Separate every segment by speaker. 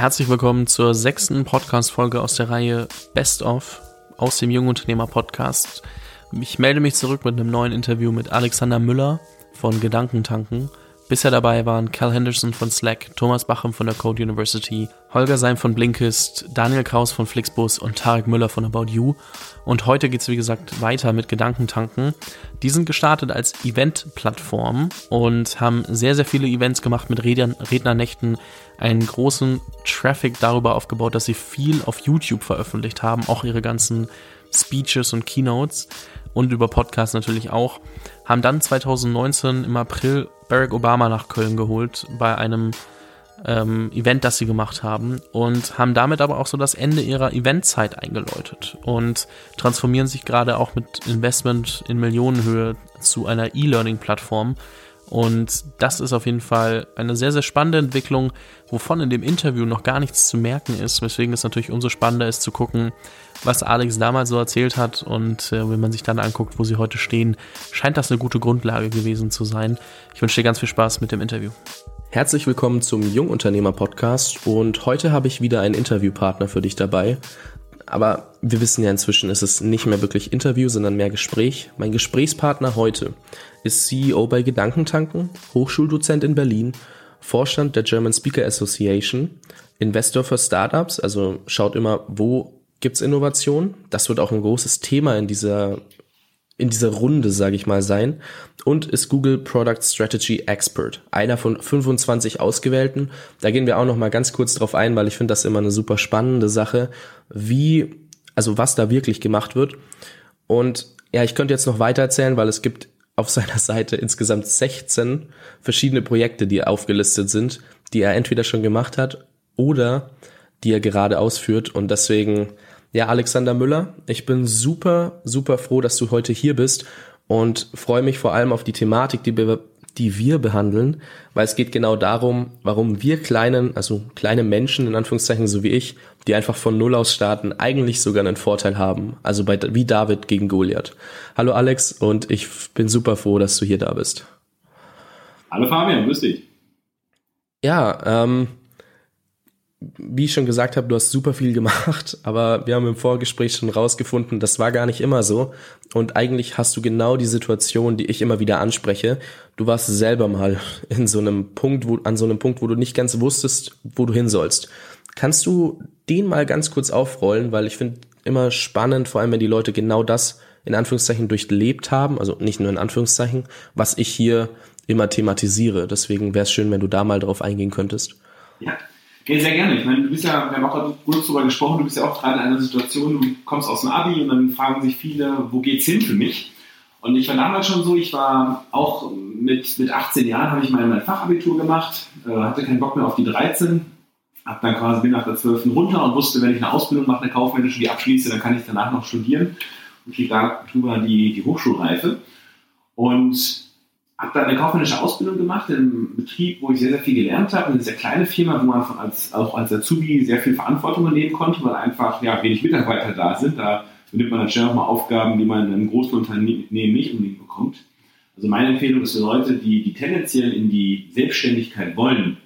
Speaker 1: Herzlich willkommen zur sechsten Podcast-Folge aus der Reihe Best of aus dem Jungunternehmer Podcast. Ich melde mich zurück mit einem neuen Interview mit Alexander Müller von Gedankentanken. Bisher dabei waren Cal Henderson von Slack, Thomas Bachem von der Code University, Holger Seim von Blinkist, Daniel Kraus von Flixbus und Tarek Müller von About You. Und heute geht's wie gesagt weiter mit Gedankentanken. Die sind gestartet als Event-Plattform und haben sehr, sehr viele Events gemacht mit Rednernächten, einen großen Traffic darüber aufgebaut, dass sie viel auf YouTube veröffentlicht haben, auch ihre ganzen Speeches und Keynotes und über Podcasts natürlich auch, haben dann 2019 im April Barack Obama nach Köln geholt bei einem ähm, Event, das sie gemacht haben und haben damit aber auch so das Ende ihrer Eventzeit eingeläutet und transformieren sich gerade auch mit Investment in Millionenhöhe zu einer E-Learning-Plattform. Und das ist auf jeden Fall eine sehr, sehr spannende Entwicklung, wovon in dem Interview noch gar nichts zu merken ist, weswegen es natürlich umso spannender ist zu gucken, was Alex damals so erzählt hat. Und äh, wenn man sich dann anguckt, wo sie heute stehen, scheint das eine gute Grundlage gewesen zu sein. Ich wünsche dir ganz viel Spaß mit dem Interview. Herzlich willkommen zum Jungunternehmer-Podcast und heute habe ich wieder einen Interviewpartner für dich dabei. Aber wir wissen ja inzwischen, ist es nicht mehr wirklich Interview, sondern mehr Gespräch. Mein Gesprächspartner heute ist CEO bei Gedankentanken, Hochschuldozent in Berlin, Vorstand der German Speaker Association, Investor für Startups, also schaut immer, wo gibt's Innovation. Das wird auch ein großes Thema in dieser in dieser Runde, sage ich mal, sein und ist Google Product Strategy Expert, einer von 25 Ausgewählten. Da gehen wir auch noch mal ganz kurz drauf ein, weil ich finde das immer eine super spannende Sache, wie also was da wirklich gemacht wird. Und ja, ich könnte jetzt noch weiter erzählen, weil es gibt auf seiner Seite insgesamt 16 verschiedene Projekte, die aufgelistet sind, die er entweder schon gemacht hat oder die er gerade ausführt. Und deswegen ja, Alexander Müller, ich bin super, super froh, dass du heute hier bist und freue mich vor allem auf die Thematik, die wir, die wir behandeln, weil es geht genau darum, warum wir kleinen, also kleine Menschen in Anführungszeichen, so wie ich, die einfach von Null aus starten, eigentlich sogar einen Vorteil haben. Also bei, wie David gegen Goliath. Hallo Alex und ich bin super froh, dass du hier da bist.
Speaker 2: Hallo Fabian, grüß dich.
Speaker 1: Ja, ähm, wie ich schon gesagt habe, du hast super viel gemacht, aber wir haben im Vorgespräch schon rausgefunden, das war gar nicht immer so. Und eigentlich hast du genau die Situation, die ich immer wieder anspreche. Du warst selber mal in so einem Punkt, wo, an so einem Punkt, wo du nicht ganz wusstest, wo du hin sollst. Kannst du den mal ganz kurz aufrollen, weil ich finde immer spannend, vor allem wenn die Leute genau das in Anführungszeichen durchlebt haben, also nicht nur in Anführungszeichen, was ich hier immer thematisiere. Deswegen wäre es schön, wenn du da mal drauf eingehen könntest.
Speaker 2: Ja, Okay, sehr gerne. Ich meine, du bist ja, wir haben auch kurz darüber gesprochen, du bist ja auch gerade in einer Situation, du kommst aus dem Abi und dann fragen sich viele, wo geht's hin für mich? Und ich war damals schon so, ich war auch mit, mit 18 Jahren, habe ich mein, mein Fachabitur gemacht, äh, hatte keinen Bock mehr auf die 13, hab dann quasi bin nach der 12. runter und wusste, wenn ich eine Ausbildung mache, eine kaufmännische, die abschließe, dann kann ich danach noch studieren und kriege darüber die, die Hochschulreife. Und habe dann eine kaufmännische Ausbildung gemacht im Betrieb, wo ich sehr, sehr viel gelernt habe. Eine sehr kleine Firma, wo man als, auch als Azubi sehr viel Verantwortung übernehmen konnte, weil einfach ja, wenig Mitarbeiter da sind. Da nimmt man dann schnell auch mal Aufgaben, die man in einem großen Unternehmen nicht unbedingt bekommt. Also meine Empfehlung ist für Leute, die, die tendenziell in die Selbstständigkeit wollen,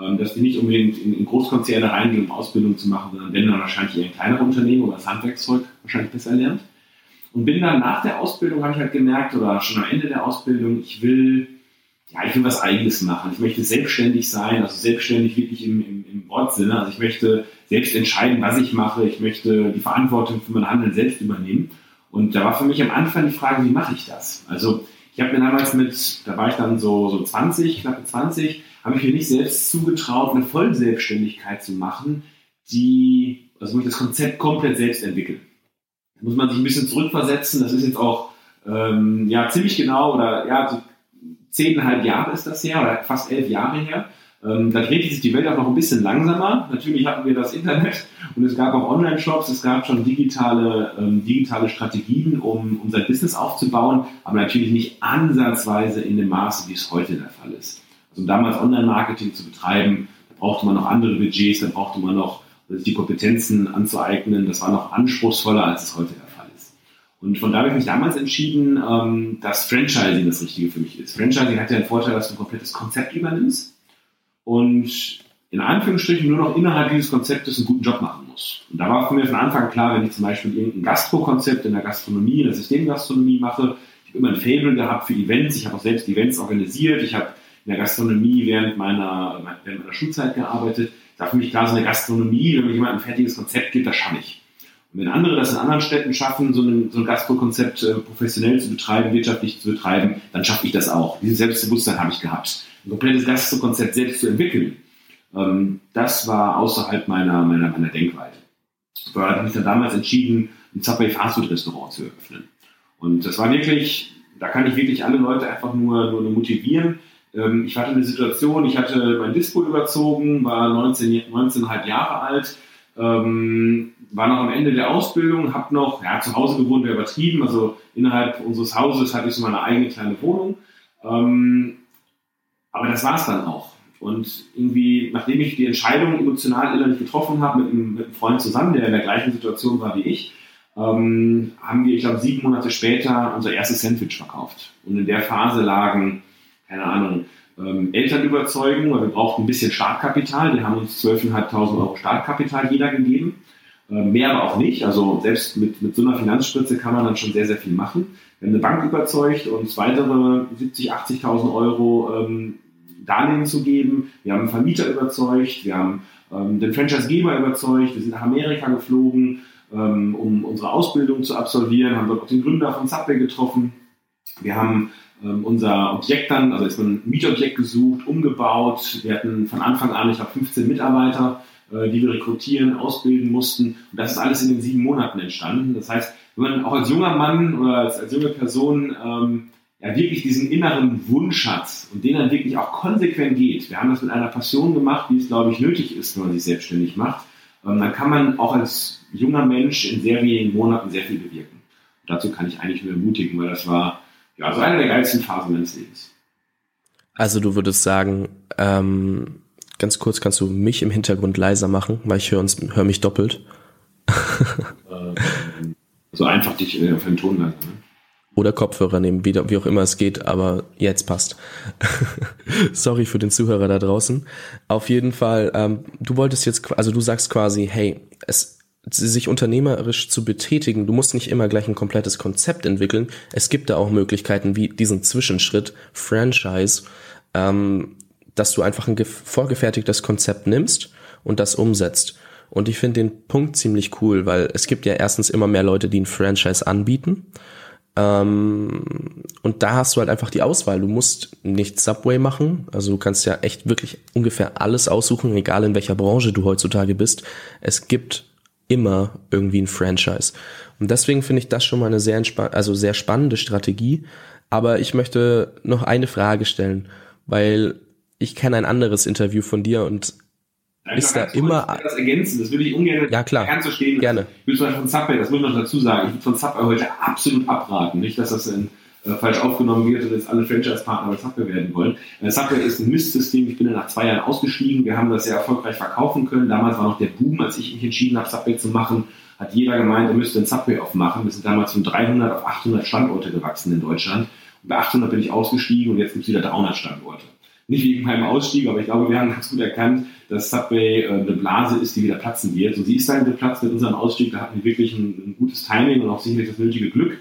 Speaker 2: ähm, dass die nicht unbedingt in, in Großkonzerne reingehen, um Ausbildung zu machen, sondern wenn dann wahrscheinlich eher in kleinere Unternehmen oder das Handwerkszeug wahrscheinlich besser lernt. Und bin dann nach der Ausbildung, habe ich halt gemerkt, oder schon am Ende der Ausbildung, ich will, ja, ich will was Eigenes machen. Ich möchte selbstständig sein, also selbstständig wirklich im, im, im Wortsinne. Also ich möchte selbst entscheiden, was ich mache. Ich möchte die Verantwortung für mein Handeln selbst übernehmen. Und da war für mich am Anfang die Frage, wie mache ich das? Also ich habe mir damals mit, da war ich dann so, so 20, knappe 20, habe ich mir nicht selbst zugetraut, eine Vollselbstständigkeit zu machen, die, also wo ich das Konzept komplett selbst entwickle muss man sich ein bisschen zurückversetzen. Das ist jetzt auch ähm, ja ziemlich genau oder ja so zehneinhalb Jahre ist das her oder fast elf Jahre her. Ähm, da drehte sich die Welt auch noch ein bisschen langsamer. Natürlich hatten wir das Internet und es gab auch Online-Shops, es gab schon digitale, ähm, digitale Strategien, um, um sein Business aufzubauen, aber natürlich nicht ansatzweise in dem Maße, wie es heute der Fall ist. Also um damals Online-Marketing zu betreiben, da brauchte man noch andere Budgets, da brauchte man noch die Kompetenzen anzueignen. Das war noch anspruchsvoller, als es heute der Fall ist. Und von da habe ich mich damals entschieden, ähm, dass Franchising das Richtige für mich ist. Franchising hat ja den Vorteil, dass du ein komplettes Konzept übernimmst und in Anführungsstrichen nur noch innerhalb dieses Konzeptes einen guten Job machen muss. Und da war mich von Anfang klar, wenn ich zum Beispiel irgendein Gastro-Konzept in der Gastronomie, in der Systemgastronomie mache, ich habe immer ein Fable gehabt für Events, ich habe auch selbst Events organisiert, ich habe in der Gastronomie während meiner, während meiner Schulzeit gearbeitet. Da für mich klar, so eine Gastronomie, wenn mir jemand ein fertiges Konzept gibt, das schaffe ich. Und wenn andere das in anderen Städten schaffen, so ein, so ein Gastro-Konzept äh, professionell zu betreiben, wirtschaftlich zu betreiben, dann schaffe ich das auch. Dieses Selbstbewusstsein habe ich gehabt. Ein komplettes Gastro-Konzept selbst zu entwickeln, ähm, das war außerhalb meiner, meiner, meiner Denkweite. Da habe ich mich dann damals entschieden, ein Subway Fastfood Restaurant zu eröffnen. Und das war wirklich, da kann ich wirklich alle Leute einfach nur, nur motivieren. Ähm, ich hatte eine Situation, ich hatte mein Dispo überzogen, war 19, 19,5 Jahre alt, ähm, war noch am Ende der Ausbildung, habe noch, ja, zu Hause gewohnt, wäre übertrieben, also innerhalb unseres Hauses hatte ich so meine eigene kleine Wohnung. Ähm, aber das war es dann auch. Und irgendwie, nachdem ich die Entscheidung emotional innerlich getroffen habe, mit einem, mit einem Freund zusammen, der in der gleichen Situation war wie ich, ähm, haben wir, ich glaube, sieben Monate später unser erstes Sandwich verkauft. Und in der Phase lagen, keine Ahnung, ähm, Eltern überzeugen, weil wir brauchten ein bisschen Startkapital. Die haben uns 12.500 Euro Startkapital jeder gegeben. Ähm, mehr aber auch nicht. Also selbst mit, mit so einer Finanzspritze kann man dann schon sehr, sehr viel machen. Wir haben eine Bank überzeugt, uns weitere 70.000, 80.000 Euro ähm, Darlehen zu geben. Wir haben einen Vermieter überzeugt. Wir haben ähm, den Franchisegeber überzeugt. Wir sind nach Amerika geflogen, ähm, um unsere Ausbildung zu absolvieren. Haben dort auch den Gründer von Subway getroffen. Wir haben unser Objekt dann, also ist ein Mietobjekt gesucht, umgebaut. Wir hatten von Anfang an, ich glaube, 15 Mitarbeiter, äh, die wir rekrutieren, ausbilden mussten. Und das ist alles in den sieben Monaten entstanden. Das heißt, wenn man auch als junger Mann oder als, als junge Person ähm, ja wirklich diesen inneren Wunsch hat und den dann wirklich auch konsequent geht, wir haben das mit einer Passion gemacht, wie es, glaube ich, nötig ist, wenn man sich selbstständig macht, ähm, dann kann man auch als junger Mensch in sehr wenigen Monaten sehr viel bewirken. Dazu kann ich eigentlich nur ermutigen, weil das war ja, also eine der geilsten Phasen meines Lebens.
Speaker 1: Also du würdest sagen, ähm, ganz kurz kannst du mich im Hintergrund leiser machen, weil ich höre uns höre mich doppelt.
Speaker 2: ähm, so einfach dich äh, auf den Ton lassen. Ne?
Speaker 1: Oder Kopfhörer nehmen, wie, wie auch immer es geht, aber jetzt passt. Sorry für den Zuhörer da draußen. Auf jeden Fall, ähm, du wolltest jetzt, also du sagst quasi, hey, es sich unternehmerisch zu betätigen. Du musst nicht immer gleich ein komplettes Konzept entwickeln. Es gibt da auch Möglichkeiten wie diesen Zwischenschritt Franchise, ähm, dass du einfach ein vorgefertigtes Konzept nimmst und das umsetzt. Und ich finde den Punkt ziemlich cool, weil es gibt ja erstens immer mehr Leute, die ein Franchise anbieten. Ähm, und da hast du halt einfach die Auswahl. Du musst nicht Subway machen. Also du kannst ja echt wirklich ungefähr alles aussuchen, egal in welcher Branche du heutzutage bist. Es gibt immer irgendwie ein Franchise. Und deswegen finde ich das schon mal eine sehr, also sehr spannende Strategie. Aber ich möchte noch eine Frage stellen, weil ich kenne ein anderes Interview von dir und
Speaker 2: Nein, ist da immer. Ich das ergänzen, das würde ich ungern
Speaker 1: ja, klar.
Speaker 2: ernst verstehen.
Speaker 1: Gerne.
Speaker 2: Ich Beispiel von Subway, das muss noch dazu sagen, ich würde von Subway heute absolut abraten. Nicht, dass das in falsch aufgenommen wird und jetzt alle Franchise-Partner bei Subway werden wollen. Äh, Subway ist ein Mistsystem. Ich bin dann nach zwei Jahren ausgestiegen. Wir haben das sehr erfolgreich verkaufen können. Damals war noch der Boom, als ich mich entschieden habe, Subway zu machen. Hat jeder gemeint, er müsste ein Subway aufmachen. Wir sind damals von 300 auf 800 Standorte gewachsen in Deutschland. Und bei 800 bin ich ausgestiegen und jetzt gibt es wieder 300 Standorte. Nicht wegen meinem Ausstieg, aber ich glaube, wir haben ganz gut erkannt, dass Subway äh, eine Blase ist, die wieder platzen wird. Und sie ist dann geplatzt mit unserem Ausstieg. Da hatten wir wirklich ein, ein gutes Timing und auch sicherlich das nötige Glück.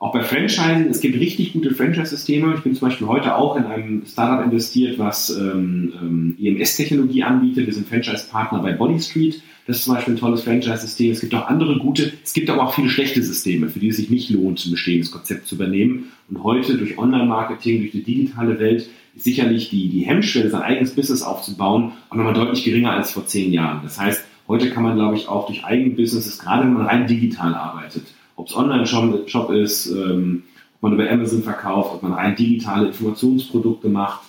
Speaker 2: Auch bei Franchising, es gibt richtig gute Franchise-Systeme. Ich bin zum Beispiel heute auch in einem Startup investiert, was ähm, ähm, EMS-Technologie anbietet. Wir sind Franchise-Partner bei Body Street. Das ist zum Beispiel ein tolles Franchise-System. Es gibt auch andere gute, es gibt aber auch viele schlechte Systeme, für die es sich nicht lohnt, ein bestehendes Konzept zu übernehmen. Und heute durch Online-Marketing, durch die digitale Welt, ist sicherlich die, die Hemmschwelle, sein eigenes Business aufzubauen, auch nochmal deutlich geringer als vor zehn Jahren. Das heißt, heute kann man, glaube ich, auch durch Eigenbusinesses, gerade wenn man rein digital arbeitet, ob es Online-Shop ist, ähm, ob man über Amazon verkauft, ob man rein digitale Informationsprodukte macht,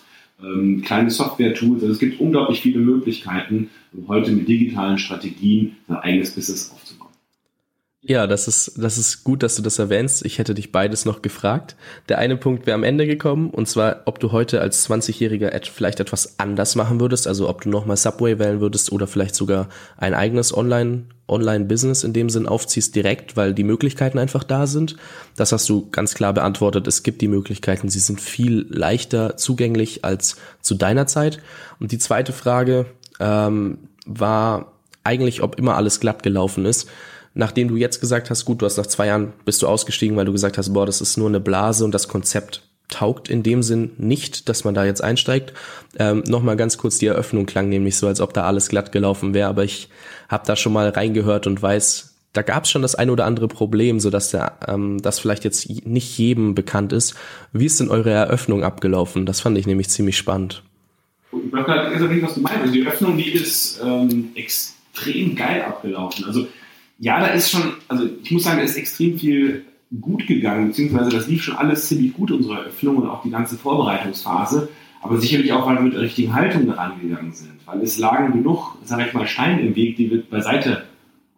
Speaker 2: ähm, kleine Software-Tools. Also es gibt unglaublich viele Möglichkeiten, um heute mit digitalen Strategien sein eigenes Business aufzubauen.
Speaker 1: Ja, das ist, das ist gut, dass du das erwähnst. Ich hätte dich beides noch gefragt. Der eine Punkt wäre am Ende gekommen, und zwar, ob du heute als 20-Jähriger vielleicht etwas anders machen würdest, also ob du nochmal Subway wählen würdest oder vielleicht sogar ein eigenes Online, Online-Business in dem Sinn aufziehst direkt, weil die Möglichkeiten einfach da sind. Das hast du ganz klar beantwortet. Es gibt die Möglichkeiten, sie sind viel leichter zugänglich als zu deiner Zeit. Und die zweite Frage, ähm, war eigentlich, ob immer alles glatt gelaufen ist. Nachdem du jetzt gesagt hast, gut, du hast nach zwei Jahren bist du ausgestiegen, weil du gesagt hast, boah, das ist nur eine Blase und das Konzept taugt in dem Sinn nicht, dass man da jetzt einsteigt. Ähm, Nochmal ganz kurz, die Eröffnung klang nämlich so, als ob da alles glatt gelaufen wäre, aber ich habe da schon mal reingehört und weiß, da gab es schon das ein oder andere Problem, so dass der, ähm, das vielleicht jetzt nicht jedem bekannt ist. Wie ist denn eure Eröffnung abgelaufen? Das fand ich nämlich ziemlich spannend.
Speaker 2: Ich weiß gerade nicht, was du meinst. Also die Eröffnung, die ist ähm, extrem geil abgelaufen. Also ja, da ist schon, also ich muss sagen, da ist extrem viel gut gegangen, beziehungsweise das lief schon alles ziemlich gut, unsere Eröffnung und auch die ganze Vorbereitungsphase. Aber sicherlich auch, weil wir mit der richtigen Haltung daran gegangen sind. Weil es lagen genug, sage ich mal, Steine im Weg, die wir beiseite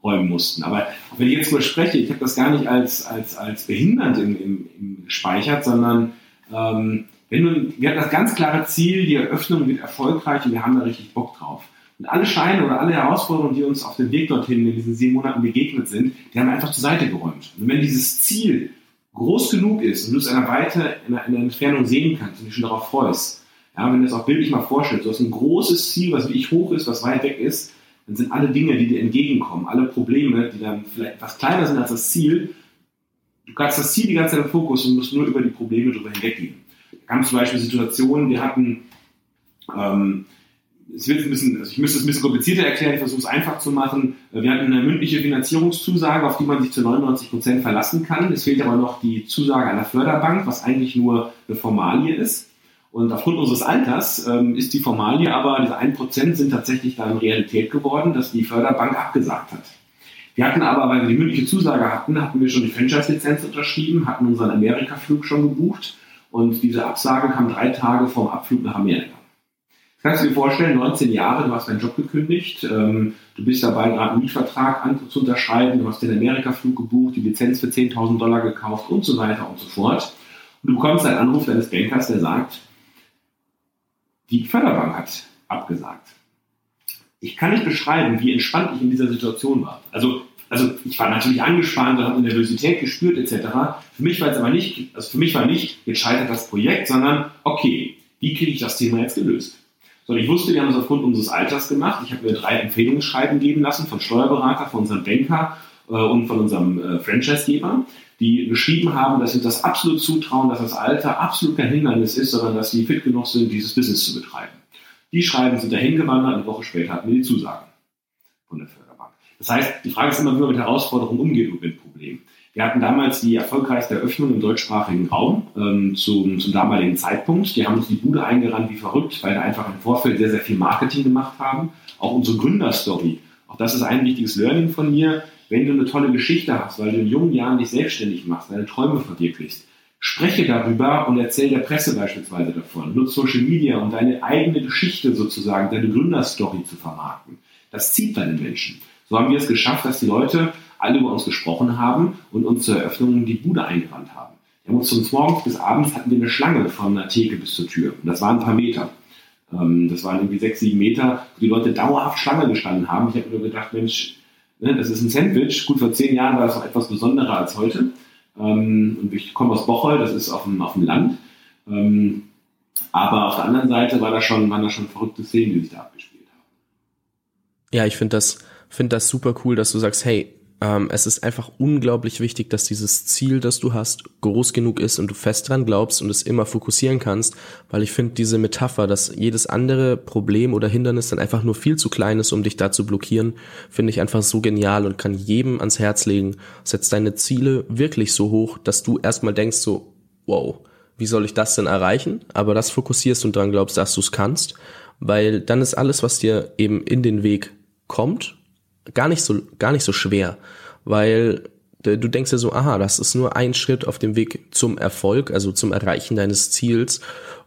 Speaker 2: räumen mussten. Aber wenn ich jetzt mal spreche, ich habe das gar nicht als, als, als behindernd im, im, im gespeichert, sondern ähm, wenn du, wir hatten das ganz klare Ziel, die Eröffnung wird erfolgreich und wir haben da richtig Bock drauf. Und alle Scheine oder alle Herausforderungen, die uns auf dem Weg dorthin in diesen sieben Monaten begegnet sind, die haben wir einfach zur Seite geräumt. Und wenn dieses Ziel groß genug ist und du es in einer Weite, in einer, in einer Entfernung sehen kannst und dich schon darauf freust, ja, wenn du es auch bildlich mal vorstellst, du hast ein großes Ziel, was wirklich hoch ist, was weit weg ist, dann sind alle Dinge, die dir entgegenkommen, alle Probleme, die dann vielleicht etwas kleiner sind als das Ziel, du kannst das Ziel die ganze Zeit im Fokus und musst nur über die Probleme drüber hinweggehen. Da gab zum Beispiel Situationen, wir hatten, ähm, es wird ein bisschen, also ich müsste es ein bisschen komplizierter erklären, ich versuche es einfach zu machen. Wir hatten eine mündliche Finanzierungszusage, auf die man sich zu 99 Prozent verlassen kann. Es fehlt aber noch die Zusage einer Förderbank, was eigentlich nur eine Formalie ist. Und aufgrund unseres Alters ähm, ist die Formalie aber, diese 1% sind tatsächlich dann Realität geworden, dass die Förderbank abgesagt hat. Wir hatten aber, weil wir die mündliche Zusage hatten, hatten wir schon die Franchise-Lizenz unterschrieben, hatten unseren Amerika-Flug schon gebucht und diese Absage kam drei Tage vorm Abflug nach Amerika. Kannst du dir vorstellen, 19 Jahre, du hast deinen Job gekündigt, ähm, du bist dabei, gerade einen Mietvertrag an, zu unterschreiben, du hast den Amerika-Flug gebucht, die Lizenz für 10.000 Dollar gekauft und so weiter und so fort. Und du bekommst einen Anruf deines Bankers, der sagt, die Förderbank hat abgesagt. Ich kann nicht beschreiben, wie entspannt ich in dieser Situation war. Also, also ich war natürlich angespannt und habe Nervosität gespürt etc. Für mich war es aber nicht, also für mich war nicht, jetzt scheitert das Projekt, sondern okay, wie kriege ich das Thema jetzt gelöst? So, ich wusste, wir haben es aufgrund unseres Alters gemacht. Ich habe mir drei Empfehlungsschreiben geben lassen von Steuerberater, von unserem Banker äh, und von unserem äh, Franchisegeber die geschrieben haben, dass sie das absolut zutrauen, dass das Alter absolut kein Hindernis ist, sondern dass sie fit genug sind, dieses Business zu betreiben. Die Schreiben sind dahin gewandert, eine Woche später hatten wir die Zusagen von der Förderbank. Das heißt, die Frage ist immer, wie man mit Herausforderungen umgeht und mit Problemen. Wir hatten damals die erfolgreichste Eröffnung im deutschsprachigen Raum ähm, zum, zum damaligen Zeitpunkt. Die haben uns die Bude eingerannt wie verrückt, weil wir einfach im Vorfeld sehr, sehr viel Marketing gemacht haben. Auch unsere Gründerstory. Auch das ist ein wichtiges Learning von mir wenn du eine tolle Geschichte hast, weil du in jungen Jahren dich selbstständig machst, deine Träume verwirklichst, spreche darüber und erzähl der Presse beispielsweise davon. Nutze Social Media, um deine eigene Geschichte sozusagen, deine Gründerstory zu vermarkten. Das zieht deine Menschen. So haben wir es geschafft, dass die Leute alle über uns gesprochen haben und uns zur Eröffnung die Bude eingerannt haben. Wir haben uns von morgens bis abends hatten wir eine Schlange von der Theke bis zur Tür. Und das waren ein paar Meter. Ähm, das waren irgendwie sechs, sieben Meter, wo die Leute dauerhaft Schlange gestanden haben. Ich habe mir nur gedacht, Mensch, Ne, das ist ein Sandwich. Gut, vor zehn Jahren war es noch etwas besonderer als heute. Ähm, und ich komme aus Bocholt, das ist auf dem, auf dem Land. Ähm, aber auf der anderen Seite war da schon, waren da schon verrückte Szenen, die sich da abgespielt haben.
Speaker 1: Ja, ich finde das, finde das super cool, dass du sagst, hey, ähm, es ist einfach unglaublich wichtig, dass dieses Ziel, das du hast, groß genug ist und du fest dran glaubst und es immer fokussieren kannst, weil ich finde diese Metapher, dass jedes andere Problem oder Hindernis dann einfach nur viel zu klein ist, um dich da zu blockieren, finde ich einfach so genial und kann jedem ans Herz legen. Setz deine Ziele wirklich so hoch, dass du erstmal denkst so, wow, wie soll ich das denn erreichen? Aber das fokussierst und dran glaubst, dass du es kannst, weil dann ist alles, was dir eben in den Weg kommt, gar nicht so, gar nicht so schwer, weil du denkst ja so, aha, das ist nur ein Schritt auf dem Weg zum Erfolg, also zum Erreichen deines Ziels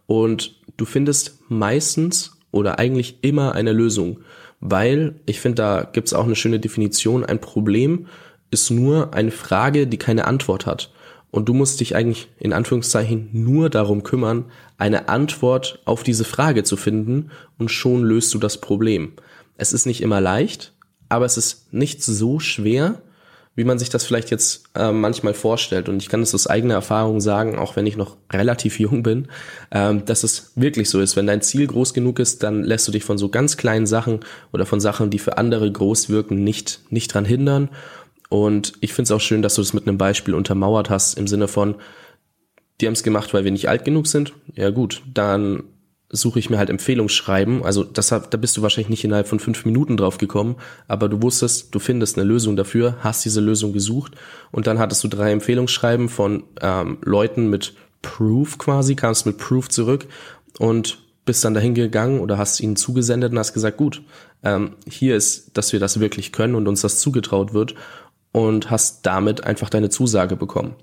Speaker 1: und du findest meistens oder eigentlich immer eine Lösung, weil ich finde, da gibt's auch eine schöne Definition, ein Problem ist nur eine Frage, die keine Antwort hat. Und du musst dich eigentlich in Anführungszeichen nur darum kümmern, eine Antwort auf diese Frage zu finden und schon löst du das Problem. Es ist nicht immer leicht, aber es ist nicht so schwer, wie man sich das vielleicht jetzt äh, manchmal vorstellt. Und ich kann es aus eigener Erfahrung sagen, auch wenn ich noch relativ jung bin, ähm, dass es wirklich so ist. Wenn dein Ziel groß genug ist, dann lässt du dich von so ganz kleinen Sachen oder von Sachen, die für andere groß wirken, nicht, nicht dran hindern. Und ich finde es auch schön, dass du das mit einem Beispiel untermauert hast, im Sinne von, die haben es gemacht, weil wir nicht alt genug sind. Ja gut, dann suche ich mir halt Empfehlungsschreiben. Also das, da bist du wahrscheinlich nicht innerhalb von fünf Minuten drauf gekommen, aber du wusstest, du findest eine Lösung dafür, hast diese Lösung gesucht und dann hattest du drei Empfehlungsschreiben von ähm, Leuten mit Proof quasi, kamst mit Proof zurück und bist dann dahin gegangen oder hast ihnen zugesendet und hast gesagt, gut, ähm, hier ist, dass wir das wirklich können und uns das zugetraut wird und hast damit einfach deine Zusage bekommen.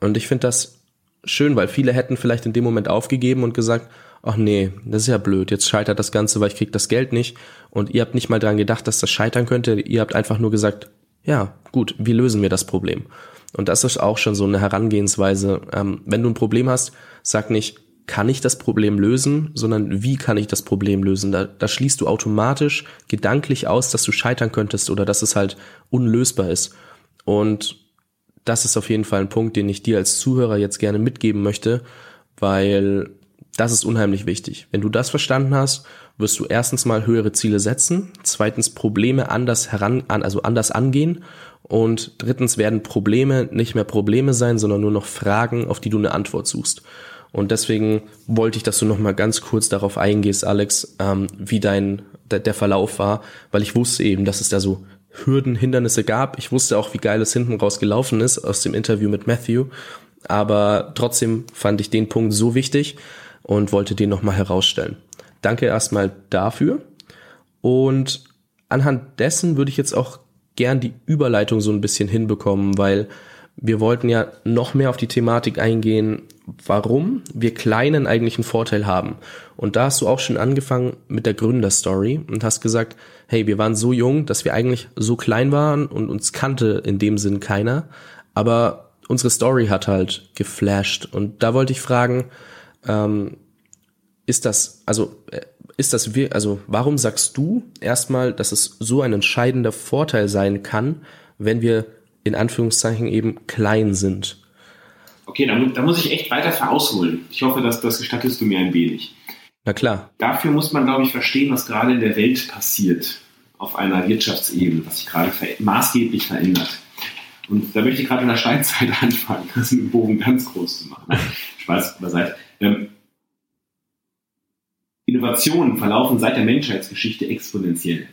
Speaker 1: Und ich finde das schön, weil viele hätten vielleicht in dem Moment aufgegeben und gesagt, ach nee, das ist ja blöd, jetzt scheitert das Ganze, weil ich krieg das Geld nicht. Und ihr habt nicht mal dran gedacht, dass das scheitern könnte. Ihr habt einfach nur gesagt, ja, gut, wie lösen wir das Problem? Und das ist auch schon so eine Herangehensweise. Ähm, wenn du ein Problem hast, sag nicht, kann ich das Problem lösen, sondern wie kann ich das Problem lösen? Da, da schließt du automatisch gedanklich aus, dass du scheitern könntest oder dass es halt unlösbar ist. Und das ist auf jeden Fall ein Punkt, den ich dir als Zuhörer jetzt gerne mitgeben möchte, weil das ist unheimlich wichtig. Wenn du das verstanden hast, wirst du erstens mal höhere Ziele setzen, zweitens Probleme anders heran, also anders angehen und drittens werden Probleme nicht mehr Probleme sein, sondern nur noch Fragen, auf die du eine Antwort suchst. Und deswegen wollte ich, dass du noch mal ganz kurz darauf eingehst, Alex, ähm, wie dein der, der Verlauf war, weil ich wusste eben, dass es da so Hürden, Hindernisse gab. Ich wusste auch, wie geil es hinten raus gelaufen ist aus dem Interview mit Matthew. Aber trotzdem fand ich den Punkt so wichtig und wollte den nochmal herausstellen. Danke erstmal dafür. Und anhand dessen würde ich jetzt auch gern die Überleitung so ein bisschen hinbekommen, weil wir wollten ja noch mehr auf die Thematik eingehen, warum wir Kleinen eigentlich einen Vorteil haben. Und da hast du auch schon angefangen mit der Gründerstory und hast gesagt, hey, wir waren so jung, dass wir eigentlich so klein waren und uns kannte in dem Sinn keiner. Aber unsere Story hat halt geflasht. Und da wollte ich fragen, ähm, ist das, also äh, ist das, also warum sagst du erstmal, dass es so ein entscheidender Vorteil sein kann, wenn wir in Anführungszeichen eben klein sind?
Speaker 2: Okay, da, da muss ich echt weiter verausholen. Ich hoffe, dass das gestattest du mir ein wenig.
Speaker 1: Na klar.
Speaker 2: Dafür muss man, glaube ich, verstehen, was gerade in der Welt passiert auf einer Wirtschaftsebene, was sich gerade ver maßgeblich verändert. Und da möchte ich gerade in der Steinzeit anfangen, das den Bogen ganz groß zu machen. Spaß beiseite. Ähm, Innovationen verlaufen seit der Menschheitsgeschichte exponentiell.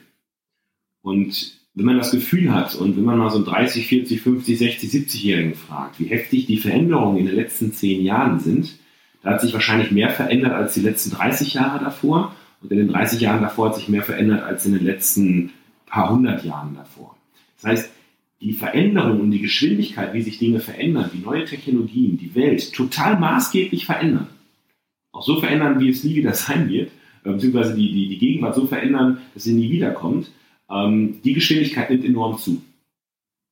Speaker 2: Und wenn man das Gefühl hat und wenn man mal so 30, 40, 50, 60, 70-Jährigen fragt, wie heftig die Veränderungen in den letzten zehn Jahren sind, da hat sich wahrscheinlich mehr verändert als die letzten 30 Jahre davor. Und in den 30 Jahren davor hat sich mehr verändert als in den letzten paar hundert Jahren davor. Das heißt, die Veränderung und die Geschwindigkeit, wie sich Dinge verändern, wie neue Technologien, die Welt total maßgeblich verändern. Auch so verändern, wie es nie wieder sein wird, äh, beziehungsweise die, die, die Gegenwart so verändern, dass sie nie wiederkommt. Ähm, die Geschwindigkeit nimmt enorm zu.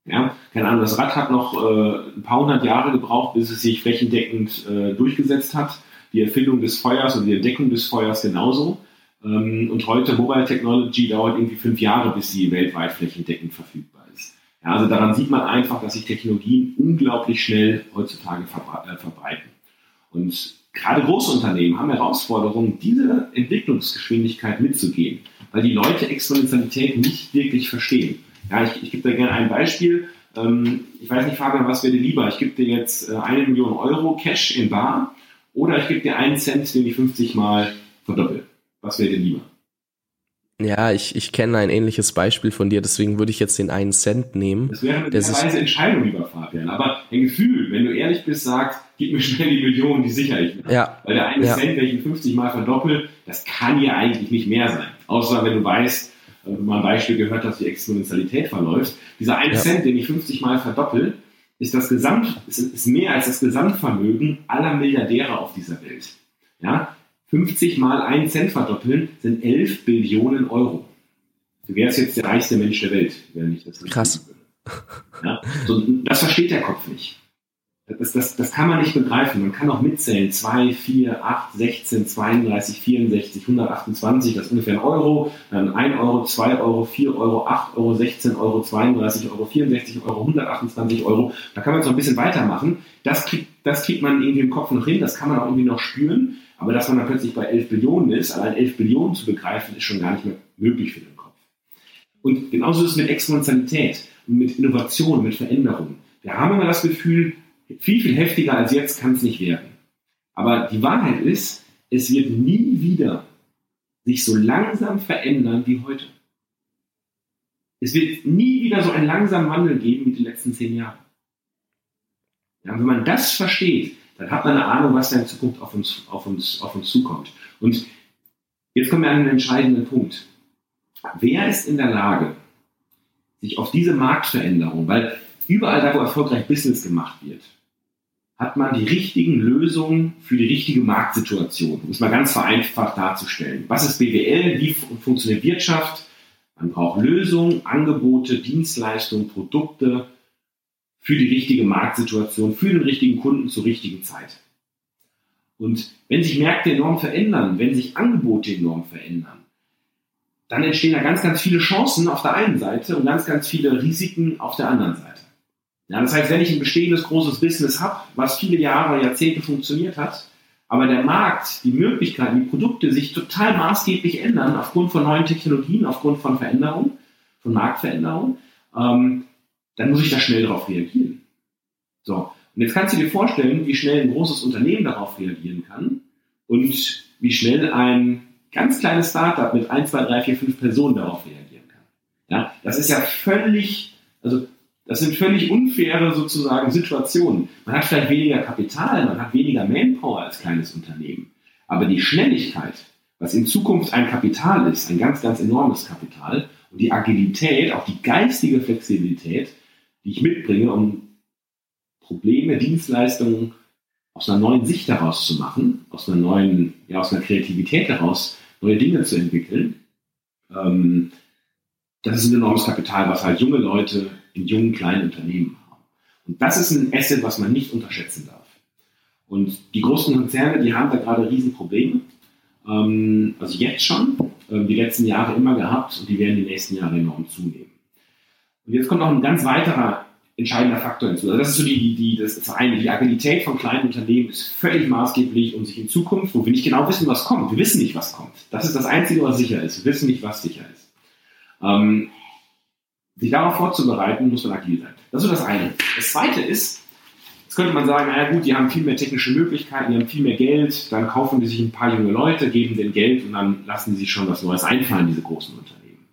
Speaker 2: Ja, keine Ahnung, das Rad hat noch äh, ein paar hundert Jahre gebraucht, bis es sich flächendeckend äh, durchgesetzt hat. Die Erfindung des Feuers und die Entdeckung des Feuers genauso. Ähm, und heute Mobile Technology dauert irgendwie fünf Jahre, bis sie weltweit flächendeckend verfügbar ist. Ja, also daran sieht man einfach, dass sich Technologien unglaublich schnell heutzutage äh, verbreiten. Und gerade große Unternehmen haben Herausforderungen, diese Entwicklungsgeschwindigkeit mitzugehen, weil die Leute Exponentialität nicht wirklich verstehen. Ja, ich, ich gebe da gerne ein Beispiel. Ähm, ich weiß nicht, Fabian, was wäre dir lieber? Ich gebe dir jetzt äh, eine Million Euro Cash in Bar oder ich gebe dir einen Cent, den ich 50 Mal verdoppel. Was wäre dir lieber?
Speaker 1: Ja, ich, ich kenne ein ähnliches Beispiel von dir, deswegen würde ich jetzt den einen Cent nehmen.
Speaker 2: Das wäre eine weise Entscheidung, lieber Fabian. Aber ein Gefühl, wenn du ehrlich bist, sagst, gib mir schnell die Millionen, die sichere ich mir.
Speaker 1: Ja.
Speaker 2: Weil der eine
Speaker 1: ja.
Speaker 2: Cent, welchen 50 Mal verdoppelt, das kann ja eigentlich nicht mehr sein. Außer wenn du weißt, äh, wenn du mal ein Beispiel gehört hast, wie Exponentialität verläuft. Dieser eine ja. Cent, den ich 50 Mal verdoppel, ist das Gesamt, ist mehr als das Gesamtvermögen aller Milliardäre auf dieser Welt. Ja, 50 mal 1 Cent verdoppeln sind 11 Billionen Euro. Du wärst jetzt der reichste Mensch der Welt, wenn ich das
Speaker 1: Krass.
Speaker 2: Ja? So, das versteht der Kopf nicht. Das, das, das kann man nicht begreifen. Man kann auch mitzählen. 2, 4, 8, 16, 32, 64, 128, das ist ungefähr ein Euro. Dann 1 Euro, 2 Euro, 4 Euro, 8 Euro, 16 Euro, 32 Euro, 64 Euro, 128 Euro. Da kann man so ein bisschen weitermachen. Das kriegt, das kriegt man irgendwie im Kopf noch hin. Das kann man auch irgendwie noch spüren. Aber dass man dann plötzlich bei 11 Billionen ist, allein 11 Billionen zu begreifen, ist schon gar nicht mehr möglich für den Kopf. Und genauso ist es mit Exponentialität mit Innovation, mit Veränderung. Wir haben immer das Gefühl, viel, viel heftiger als jetzt kann es nicht werden. Aber die Wahrheit ist, es wird nie wieder sich so langsam verändern wie heute. Es wird nie wieder so einen langsamen Wandel geben wie die letzten zehn Jahre. Ja, wenn man das versteht, dann hat man eine Ahnung, was da in Zukunft auf uns, auf uns, auf uns zukommt. Und jetzt kommen wir an einen entscheidenden Punkt. Wer ist in der Lage, sich auf diese Marktveränderung, weil überall da, wo erfolgreich Business gemacht wird, hat man die richtigen Lösungen für die richtige Marktsituation, um es mal ganz vereinfacht darzustellen. Was ist BWL? Wie funktioniert Wirtschaft? Man braucht Lösungen, Angebote, Dienstleistungen, Produkte für die richtige Marktsituation, für den richtigen Kunden zur richtigen Zeit. Und wenn sich Märkte enorm verändern, wenn sich Angebote enorm verändern, dann entstehen da ganz, ganz viele Chancen auf der einen Seite und ganz, ganz viele Risiken auf der anderen Seite. Ja, das heißt, wenn ich ein bestehendes großes Business habe, was viele Jahre, Jahrzehnte funktioniert hat, aber der Markt, die Möglichkeiten, die Produkte sich total maßgeblich ändern aufgrund von neuen Technologien, aufgrund von Veränderungen, von Marktveränderungen, ähm, dann muss ich da schnell darauf reagieren. So, und jetzt kannst du dir vorstellen, wie schnell ein großes Unternehmen darauf reagieren kann und wie schnell ein ganz kleines Startup mit 1, 2, 3, 4, 5 Personen darauf reagieren kann. Ja, das ist ja völlig, also das sind völlig unfaire sozusagen Situationen. Man hat vielleicht weniger Kapital, man hat weniger Manpower als kleines Unternehmen. Aber die Schnelligkeit, was in Zukunft ein Kapital ist, ein ganz, ganz enormes Kapital, und die Agilität, auch die geistige Flexibilität, die ich mitbringe, um Probleme, Dienstleistungen aus einer neuen Sicht heraus zu machen, aus einer neuen, ja, aus einer Kreativität heraus neue Dinge zu entwickeln. Ähm, das ist ein enormes Kapital, was halt junge Leute in jungen, kleinen Unternehmen haben. Und das ist ein Asset, was man nicht unterschätzen darf. Und die großen Konzerne, die haben da gerade Riesenprobleme. Ähm, also jetzt schon, ähm, die letzten Jahre immer gehabt und die werden die nächsten Jahre enorm zunehmen. Und jetzt kommt noch ein ganz weiterer entscheidender Faktor hinzu. Also das ist so die, die, das eine. Die Agilität von kleinen Unternehmen ist völlig maßgeblich, um sich in Zukunft, wo wir nicht genau wissen, was kommt. Wir wissen nicht, was kommt. Das ist das Einzige, was sicher ist. Wir wissen nicht, was sicher ist. Ähm, sich darauf vorzubereiten, muss man agil sein. Das ist so das eine. Das zweite ist, jetzt könnte man sagen, naja gut, die haben viel mehr technische Möglichkeiten, die haben viel mehr Geld, dann kaufen die sich ein paar junge Leute, geben denen Geld und dann lassen sie sich schon was Neues einfallen, diese großen Unternehmen.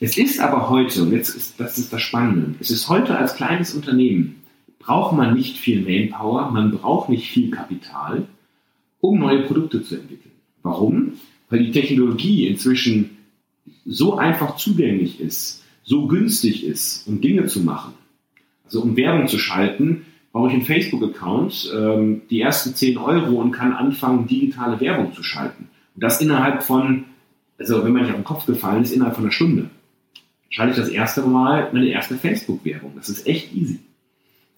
Speaker 2: Es ist aber heute, und jetzt ist, das ist das Spannende, es ist heute als kleines Unternehmen, braucht man nicht viel Manpower, man braucht nicht viel Kapital, um neue Produkte zu entwickeln. Warum? Weil die Technologie inzwischen so einfach zugänglich ist, so günstig ist, um Dinge zu machen. Also um Werbung zu schalten, brauche ich einen Facebook-Account, ähm, die ersten 10 Euro und kann anfangen, digitale Werbung zu schalten. Und das innerhalb von, also wenn man nicht auf den Kopf gefallen ist, innerhalb von einer Stunde. Schalte ich das erste Mal meine erste Facebook-Werbung. Das ist echt easy.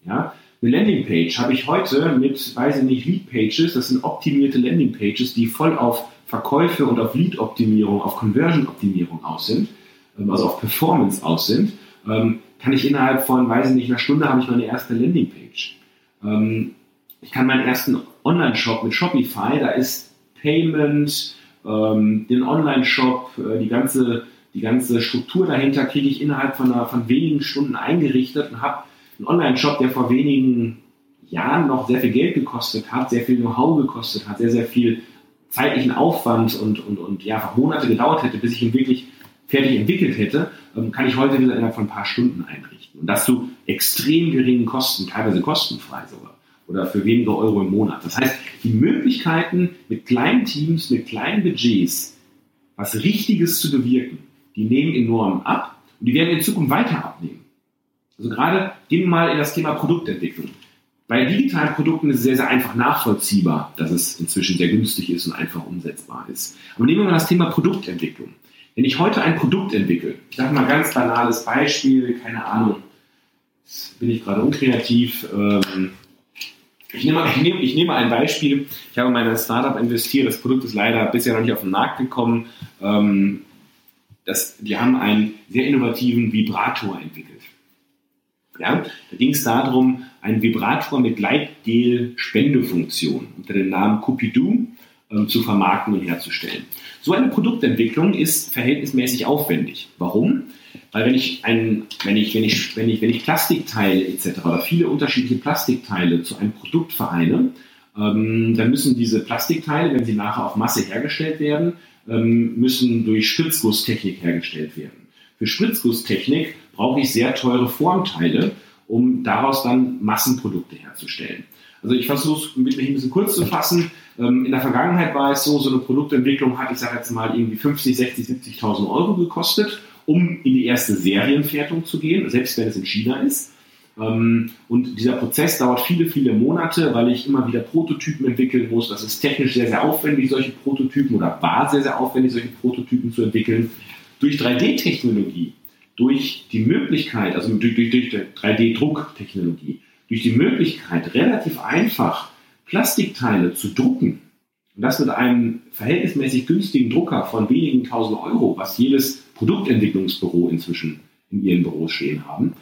Speaker 2: Ja, eine Landingpage habe ich heute mit, weiß ich nicht, Lead-Pages. Das sind optimierte Landingpages, die voll auf Verkäufe und auf Lead-Optimierung, auf Conversion-Optimierung aus sind. Ähm, also auf Performance aus sind, ähm, kann ich innerhalb von, weiß ich nicht, einer Stunde habe ich meine erste Landingpage. Ähm, ich kann meinen ersten Online-Shop mit Shopify, da ist Payment, den Online-Shop, äh, die ganze, die ganze Struktur dahinter kriege ich innerhalb von, einer, von wenigen Stunden eingerichtet und habe einen Online-Shop, der vor wenigen Jahren noch sehr viel Geld gekostet hat, sehr viel Know-how gekostet hat, sehr, sehr viel zeitlichen Aufwand und, und, und ja, Monate gedauert hätte, bis ich ihn wirklich fertig entwickelt hätte, ähm, kann ich heute wieder innerhalb von ein paar Stunden einrichten. Und das zu extrem geringen Kosten, teilweise kostenfrei sogar. Oder für wenige Euro im Monat. Das heißt, die Möglichkeiten mit kleinen Teams, mit kleinen Budgets, was Richtiges zu bewirken, die nehmen enorm ab und die werden in Zukunft weiter abnehmen. Also gerade gehen wir mal in das Thema Produktentwicklung. Bei digitalen Produkten ist es sehr, sehr einfach nachvollziehbar, dass es inzwischen sehr günstig ist und einfach umsetzbar ist. Aber nehmen wir mal das Thema Produktentwicklung. Wenn ich heute ein Produkt entwickle, ich sage mal ganz banales Beispiel, keine Ahnung, bin ich gerade unkreativ, ähm, Ich nehme, ich, nehme, ich nehme ein Beispiel. Ich habe in mein Startup investiert. Das Produkt ist leider bisher noch nicht auf den Markt gekommen. Ähm, das, die haben einen sehr innovativen Vibrator entwickelt. Ja, da ging es darum, einen Vibrator mit Gleitgel-Spendefunktion unter dem Namen Cupidu ähm, zu vermarkten und herzustellen. So eine Produktentwicklung ist verhältnismäßig aufwendig. Warum? Weil wenn ich, ein, wenn ich, wenn ich, wenn ich, wenn ich Plastikteile etc. oder viele unterschiedliche Plastikteile zu einem Produkt vereine, ähm, dann müssen diese Plastikteile, wenn sie nachher auf Masse hergestellt werden, ähm, müssen durch Spritzgusstechnik hergestellt werden. Für Spritzgusstechnik brauche ich sehr teure Formteile, um daraus dann Massenprodukte herzustellen. Also ich versuche es mit ein bisschen kurz zu fassen. Ähm, in der Vergangenheit war es so, so eine Produktentwicklung hat, ich sage jetzt mal, irgendwie 50, 60, 70.000 Euro gekostet, um in die erste Serienfertigung zu gehen, selbst wenn es in China ist. Ähm, und dieser Prozess dauert viele, viele Monate, weil ich immer wieder Prototypen entwickeln muss. Das ist technisch sehr, sehr aufwendig, solche Prototypen oder war sehr, sehr aufwendig, solche Prototypen zu entwickeln. Durch 3D-Technologie, durch die Möglichkeit, also durch, durch, durch 3D-Drucktechnologie, durch die Möglichkeit, relativ einfach Plastikteile zu drucken, und das mit einem verhältnismäßig günstigen Drucker von wenigen tausend Euro, was jedes Produktentwicklungsbüro inzwischen in ihren Büros stehen haben,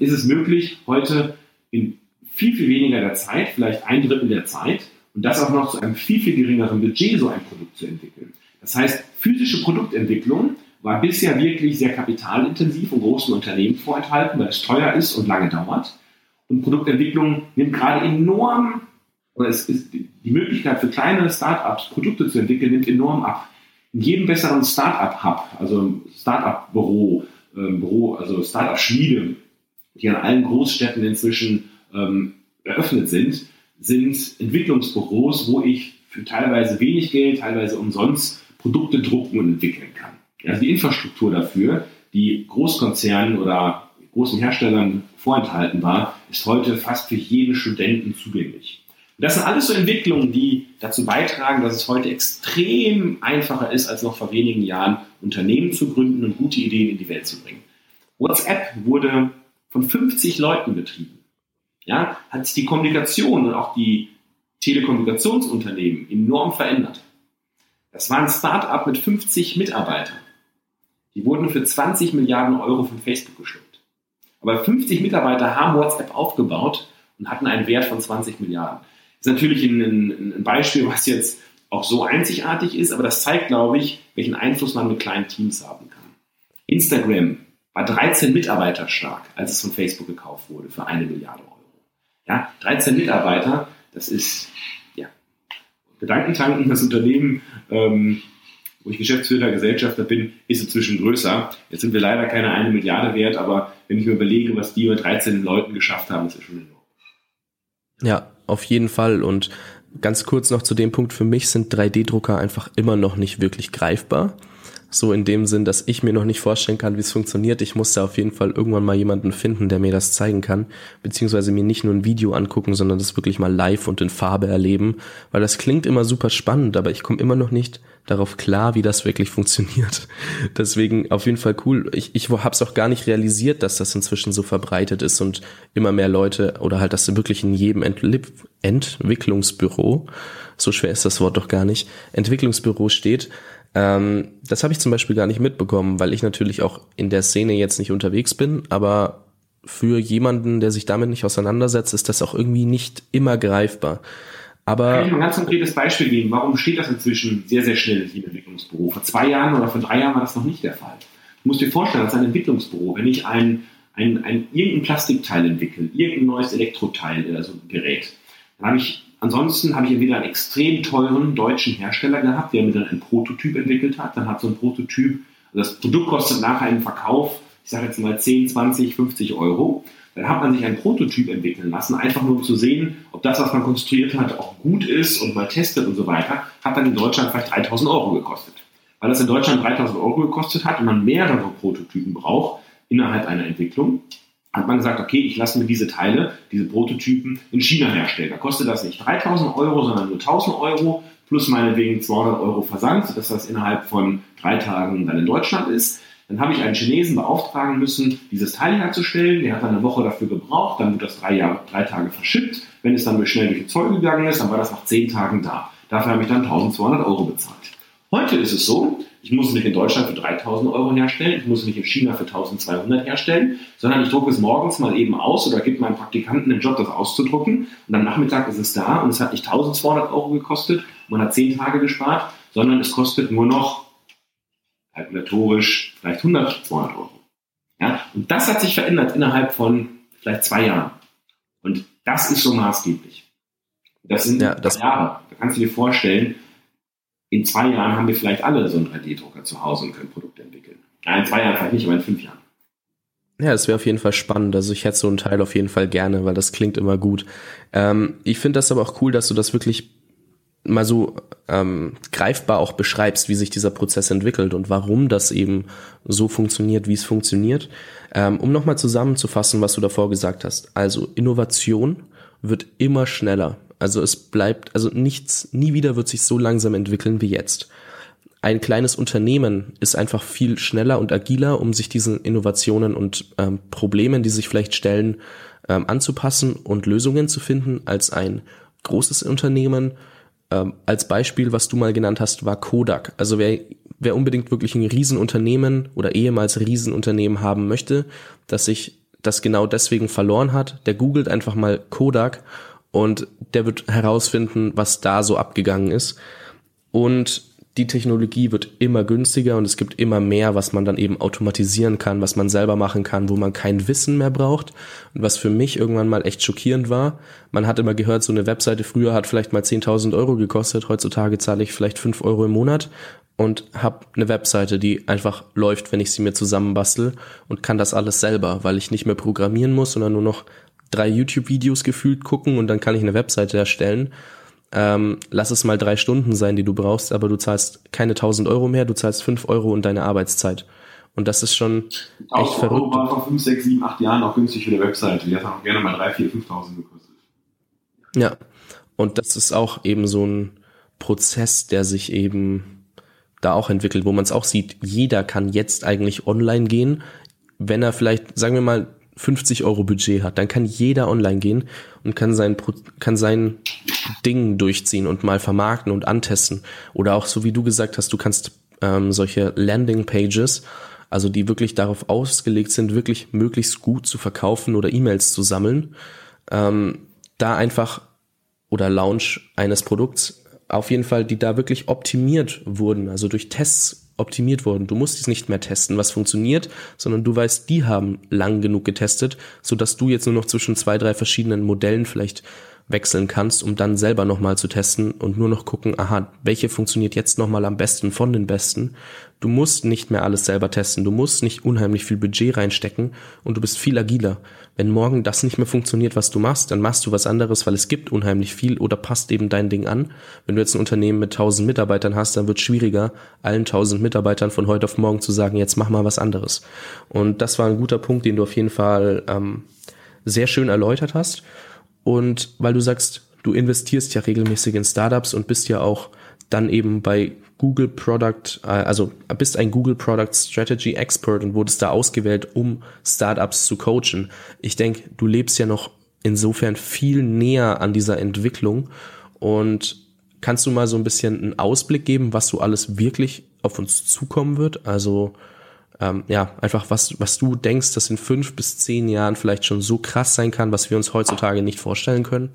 Speaker 2: ist es möglich, heute in viel, viel weniger der Zeit, vielleicht ein Drittel der Zeit, und das auch noch zu einem viel, viel geringeren Budget, so ein Produkt zu entwickeln. Das heißt, physische Produktentwicklung war bisher wirklich sehr kapitalintensiv und großen Unternehmen vorenthalten, weil es teuer ist und lange dauert. Und Produktentwicklung nimmt gerade enorm, oder es ist die Möglichkeit für kleine Startups Produkte zu entwickeln, nimmt enorm ab. In jedem besseren Startup-Hub, also Startup-Büro, äh, Büro, also Startup-Schmiede, die an allen Großstädten inzwischen ähm, eröffnet sind, sind Entwicklungsbüros, wo ich für teilweise wenig Geld, teilweise umsonst Produkte drucken und entwickeln kann. Also die Infrastruktur dafür, die Großkonzernen oder großen Herstellern vorenthalten war, ist heute fast für jeden Studenten zugänglich. Und das sind alles so Entwicklungen, die dazu beitragen, dass es heute extrem einfacher ist, als noch vor wenigen Jahren Unternehmen zu gründen und gute Ideen in die Welt zu bringen. WhatsApp wurde von 50 Leuten betrieben. Ja, hat sich die Kommunikation und auch die Telekommunikationsunternehmen enorm verändert. Das war ein Start-up mit 50 Mitarbeitern. Die wurden für 20 Milliarden Euro von Facebook geschluckt. Aber 50 Mitarbeiter haben WhatsApp aufgebaut und hatten einen Wert von 20 Milliarden. Das ist natürlich ein, ein, Beispiel, was jetzt auch so einzigartig ist, aber das zeigt, glaube ich, welchen Einfluss man mit kleinen Teams haben kann. Instagram war 13 Mitarbeiter stark, als es von Facebook gekauft wurde für eine Milliarde Euro. Ja, 13 Mitarbeiter, das ist, ja, Gedankentanken, das Unternehmen, ähm, wo ich Geschäftsführer, Gesellschafter bin, ist inzwischen größer. Jetzt sind wir leider keine eine Milliarde wert, aber wenn ich mir überlege, was die mit 13 Leuten geschafft haben, ist das schon enorm.
Speaker 1: Ja, auf jeden Fall. Und ganz kurz noch zu dem Punkt, für mich sind 3D-Drucker einfach immer noch nicht wirklich greifbar. So in dem Sinn, dass ich mir noch nicht vorstellen kann, wie es funktioniert. Ich muss da auf jeden Fall irgendwann mal jemanden finden, der mir das zeigen kann, beziehungsweise mir nicht nur ein Video angucken, sondern das wirklich mal live und in Farbe erleben, weil das klingt immer super spannend, aber ich komme immer noch nicht darauf klar, wie das wirklich funktioniert. Deswegen auf jeden Fall cool. Ich, ich habe es auch gar nicht realisiert, dass das inzwischen so verbreitet ist und immer mehr Leute oder halt, dass wirklich in jedem Entli Entwicklungsbüro, so schwer ist das Wort doch gar nicht, Entwicklungsbüro steht ähm, das habe ich zum Beispiel gar nicht mitbekommen, weil ich natürlich auch in der Szene jetzt nicht unterwegs bin, aber für jemanden, der sich damit nicht auseinandersetzt, ist das auch irgendwie nicht immer greifbar. Aber
Speaker 2: Kann ich ein ganz konkretes Beispiel geben? Warum steht das inzwischen sehr, sehr schnell im Entwicklungsbüro? Vor zwei Jahren oder vor drei Jahren war das noch nicht der Fall. Du musst dir vorstellen, als ein Entwicklungsbüro, wenn ich ein, ein, ein irgendein Plastikteil entwickle, irgendein neues Elektroteil, also Gerät, dann habe ich Ansonsten habe ich entweder einen extrem teuren deutschen Hersteller gehabt, der mir dann einen Prototyp entwickelt hat. Dann hat so ein Prototyp, also das Produkt kostet nachher im Verkauf, ich sage jetzt mal 10, 20, 50 Euro. Dann hat man sich einen Prototyp entwickeln lassen, einfach nur um zu sehen, ob das, was man konstruiert hat, auch gut ist und mal testet und so weiter. Hat dann in Deutschland vielleicht 3000 Euro gekostet. Weil das in Deutschland 3000 Euro gekostet hat und man mehrere Prototypen braucht innerhalb einer Entwicklung, hat man gesagt, okay, ich lasse mir diese Teile, diese Prototypen in China herstellen. Da kostet das nicht 3000 Euro, sondern nur 1000 Euro plus meinetwegen 200 Euro Versand, dass das innerhalb von drei Tagen dann in Deutschland ist. Dann habe ich einen Chinesen beauftragen müssen, dieses Teil herzustellen. Der hat dann eine Woche dafür gebraucht. Dann wird das drei, Jahre, drei Tage verschippt. Wenn es dann schnell durch den Zoll gegangen ist, dann war das nach zehn Tagen da. Dafür habe ich dann 1200 Euro bezahlt. Heute ist es so, ich muss es nicht in Deutschland für 3000 Euro herstellen, ich muss es nicht in China für 1200 herstellen, sondern ich drucke es morgens mal eben aus oder gebe meinem Praktikanten den Job, das auszudrucken und am Nachmittag ist es da und es hat nicht 1200 Euro gekostet, man hat 10 Tage gespart, sondern es kostet nur noch kalkulatorisch vielleicht 100, 200 Euro. Ja? Und das hat sich verändert innerhalb von vielleicht zwei Jahren. Und das ist so maßgeblich. Das sind ja, das Jahre. Da kannst du dir vorstellen, in zwei Jahren haben wir vielleicht alle so einen 3D-Drucker zu Hause und können Produkte entwickeln. Ja, in zwei Jahren vielleicht nicht, aber in fünf Jahren.
Speaker 1: Ja, das wäre auf jeden Fall spannend. Also ich hätte so einen Teil auf jeden Fall gerne, weil das klingt immer gut. Ähm, ich finde das aber auch cool, dass du das wirklich mal so ähm, greifbar auch beschreibst, wie sich dieser Prozess entwickelt und warum das eben so funktioniert, wie es funktioniert. Ähm, um nochmal zusammenzufassen, was du davor gesagt hast. Also Innovation wird immer schneller. Also es bleibt, also nichts, nie wieder wird sich so langsam entwickeln wie jetzt. Ein kleines Unternehmen ist einfach viel schneller und agiler, um sich diesen Innovationen und ähm, Problemen, die sich vielleicht stellen, ähm, anzupassen und Lösungen zu finden, als ein großes Unternehmen. Ähm, als Beispiel, was du mal genannt hast, war Kodak. Also wer, wer unbedingt wirklich ein Riesenunternehmen oder ehemals Riesenunternehmen haben möchte, dass sich das genau deswegen verloren hat, der googelt einfach mal Kodak und der wird herausfinden, was da so abgegangen ist. Und die Technologie wird immer günstiger und es gibt immer mehr, was man dann eben automatisieren kann, was man selber machen kann, wo man kein Wissen mehr braucht. Und was für mich irgendwann mal echt schockierend war, man hat immer gehört, so eine Webseite früher hat vielleicht mal 10.000 Euro gekostet, heutzutage zahle ich vielleicht 5 Euro im Monat und habe eine Webseite, die einfach läuft, wenn ich sie mir zusammenbastel und kann das alles selber, weil ich nicht mehr programmieren muss, sondern nur noch drei YouTube-Videos gefühlt gucken und dann kann ich eine Webseite erstellen. Ähm, lass es mal drei Stunden sein, die du brauchst, aber du zahlst keine 1000 Euro mehr, du zahlst fünf Euro und deine Arbeitszeit. Und das ist schon echt verrückt. Euro
Speaker 2: war vor fünf, sechs, sieben, acht Jahren auch günstig für eine Webseite. Die hat auch gerne mal drei, vier, 5.000 gekostet.
Speaker 1: Ja. Und das ist auch eben so ein Prozess, der sich eben da auch entwickelt, wo man es auch sieht. Jeder kann jetzt eigentlich online gehen, wenn er vielleicht, sagen wir mal, 50 Euro Budget hat, dann kann jeder online gehen und kann sein, kann sein Ding durchziehen und mal vermarkten und antesten. Oder auch so wie du gesagt hast, du kannst ähm, solche Landing Pages, also die wirklich darauf ausgelegt sind, wirklich möglichst gut zu verkaufen oder E-Mails zu sammeln, ähm, da einfach oder Launch eines Produkts auf jeden Fall, die da wirklich optimiert wurden, also durch Tests optimiert wurden. Du musst es nicht mehr testen, was funktioniert, sondern du weißt, die haben lang genug getestet, so dass du jetzt nur noch zwischen zwei, drei verschiedenen Modellen vielleicht wechseln kannst, um dann selber nochmal zu testen und nur noch gucken, aha, welche funktioniert jetzt nochmal am besten von den besten. Du musst nicht mehr alles selber testen, du musst nicht unheimlich viel Budget reinstecken und du bist viel agiler. Wenn morgen das nicht mehr funktioniert, was du machst, dann machst du was anderes, weil es gibt unheimlich viel oder passt eben dein Ding an. Wenn du jetzt ein Unternehmen mit 1000 Mitarbeitern hast, dann wird es schwieriger, allen 1000 Mitarbeitern von heute auf morgen zu sagen, jetzt mach mal was anderes. Und das war ein guter Punkt, den du auf jeden Fall ähm, sehr schön erläutert hast. Und weil du sagst, du investierst ja regelmäßig in Startups und bist ja auch dann eben bei Google Product, äh, also bist ein Google Product Strategy Expert und wurdest da ausgewählt, um Startups zu coachen. Ich denke, du lebst ja noch insofern viel näher an dieser Entwicklung und kannst du mal so ein bisschen einen Ausblick geben, was so alles wirklich auf uns zukommen wird? Also ähm, ja, einfach was, was du denkst, dass in fünf bis zehn Jahren vielleicht schon so krass sein kann, was wir uns heutzutage nicht vorstellen können?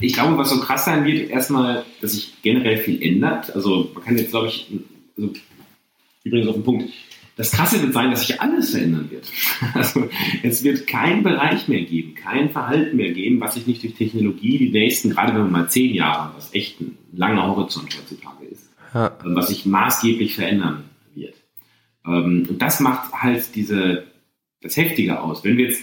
Speaker 2: Ich glaube, was so krass sein wird, erstmal, dass sich generell viel ändert. Also man kann jetzt, glaube ich, also, übrigens auf den Punkt, das Krasse wird sein, dass sich alles verändern wird. Also es wird keinen Bereich mehr geben, kein Verhalten mehr geben, was sich nicht durch Technologie die nächsten, gerade wenn man mal zehn Jahre, was echt ein langer Horizont heutzutage ist, ja. was sich maßgeblich verändern und das macht halt diese, das Heftige aus. Wenn wir jetzt,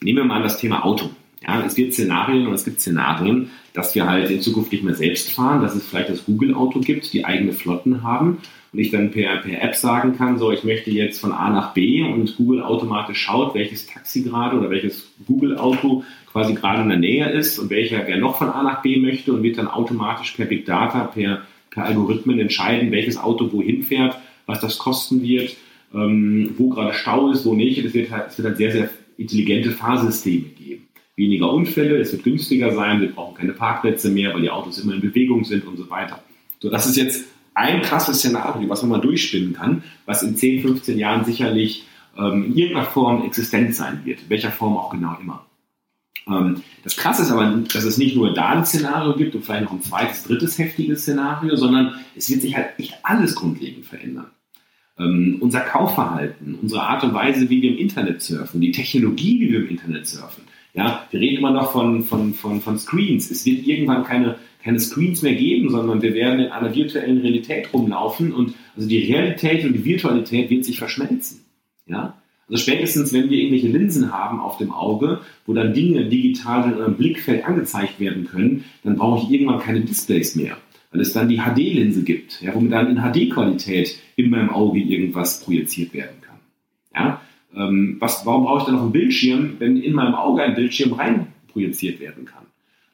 Speaker 2: nehmen wir mal das Thema Auto. Ja, es gibt Szenarien und es gibt Szenarien, dass wir halt in Zukunft nicht mehr selbst fahren, dass es vielleicht das Google-Auto gibt, die eigene Flotten haben und ich dann per, per App sagen kann, so ich möchte jetzt von A nach B und Google automatisch schaut, welches Taxi gerade oder welches Google-Auto quasi gerade in der Nähe ist und welcher wer noch von A nach B möchte und wird dann automatisch per Big Data, per, per Algorithmen entscheiden, welches Auto wohin fährt was das kosten wird, ähm, wo gerade Stau ist, wo nicht. Es wird, halt, es wird halt sehr, sehr intelligente Fahrsysteme geben. Weniger Unfälle, es wird günstiger sein, wir brauchen keine Parkplätze mehr, weil die Autos immer in Bewegung sind und so weiter. So, das ist jetzt ein krasses Szenario, was man mal durchspinnen kann, was in 10, 15 Jahren sicherlich ähm, in irgendeiner Form existent sein wird, in welcher Form auch genau immer. Ähm, das Krasse ist aber, dass es nicht nur da ein Szenario gibt und vielleicht noch ein zweites, drittes heftiges Szenario, sondern es wird sich halt echt alles grundlegend verändern. Ähm, unser Kaufverhalten, unsere Art und Weise, wie wir im Internet surfen, die Technologie, wie wir im Internet surfen. Ja, wir reden immer noch von, von, von, von Screens. Es wird irgendwann keine, keine Screens mehr geben, sondern wir werden in einer virtuellen Realität rumlaufen und also die Realität und die Virtualität wird sich verschmelzen. Ja? Also spätestens, wenn wir irgendwelche Linsen haben auf dem Auge, wo dann Dinge digital in einem Blickfeld angezeigt werden können, dann brauche ich irgendwann keine Displays mehr, weil es dann die HD-Linse gibt, ja, womit dann in HD-Qualität in meinem Auge irgendwas projiziert werden kann. Ja? Ähm, was, warum brauche ich dann noch einen Bildschirm, wenn in meinem Auge ein Bildschirm rein projiziert werden kann?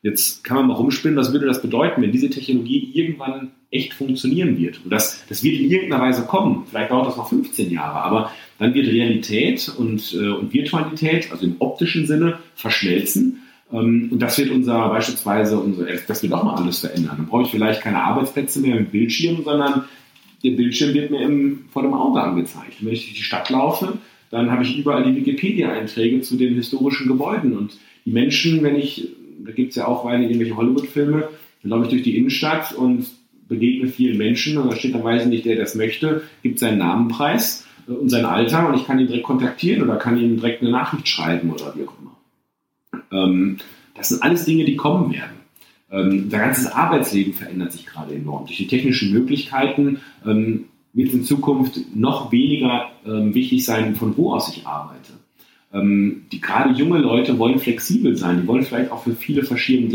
Speaker 2: Jetzt kann man mal rumspinnen, was würde das bedeuten, wenn diese Technologie irgendwann echt funktionieren wird? Und das, das wird in irgendeiner Weise kommen. Vielleicht dauert das noch 15 Jahre, aber dann wird Realität und, äh, und Virtualität, also im optischen Sinne, verschmelzen. Ähm, und das wird unser beispielsweise, unser, das wird auch mal alles verändern. Dann brauche ich vielleicht keine Arbeitsplätze mehr mit Bildschirm, sondern der Bildschirm wird mir im, vor dem Auge angezeigt. wenn ich durch die Stadt laufe, dann habe ich überall die Wikipedia-Einträge zu den historischen Gebäuden. Und die Menschen, wenn ich da gibt es ja auch eine irgendwelche Hollywood-Filme, dann laufe ich durch die Innenstadt und begegne vielen Menschen und da steht dann weiß ich nicht, der das möchte, gibt seinen Namenpreis äh, und sein Alter und ich kann ihn direkt kontaktieren oder kann ihm direkt eine Nachricht schreiben oder wie auch immer. Ähm, das sind alles Dinge, die kommen werden. Ähm, unser ganzes Arbeitsleben verändert sich gerade enorm. Durch die technischen Möglichkeiten ähm, wird in Zukunft noch weniger ähm, wichtig sein, von wo aus ich arbeite ähm, die gerade junge Leute wollen flexibel sein. Die wollen vielleicht auch für viele verschiedene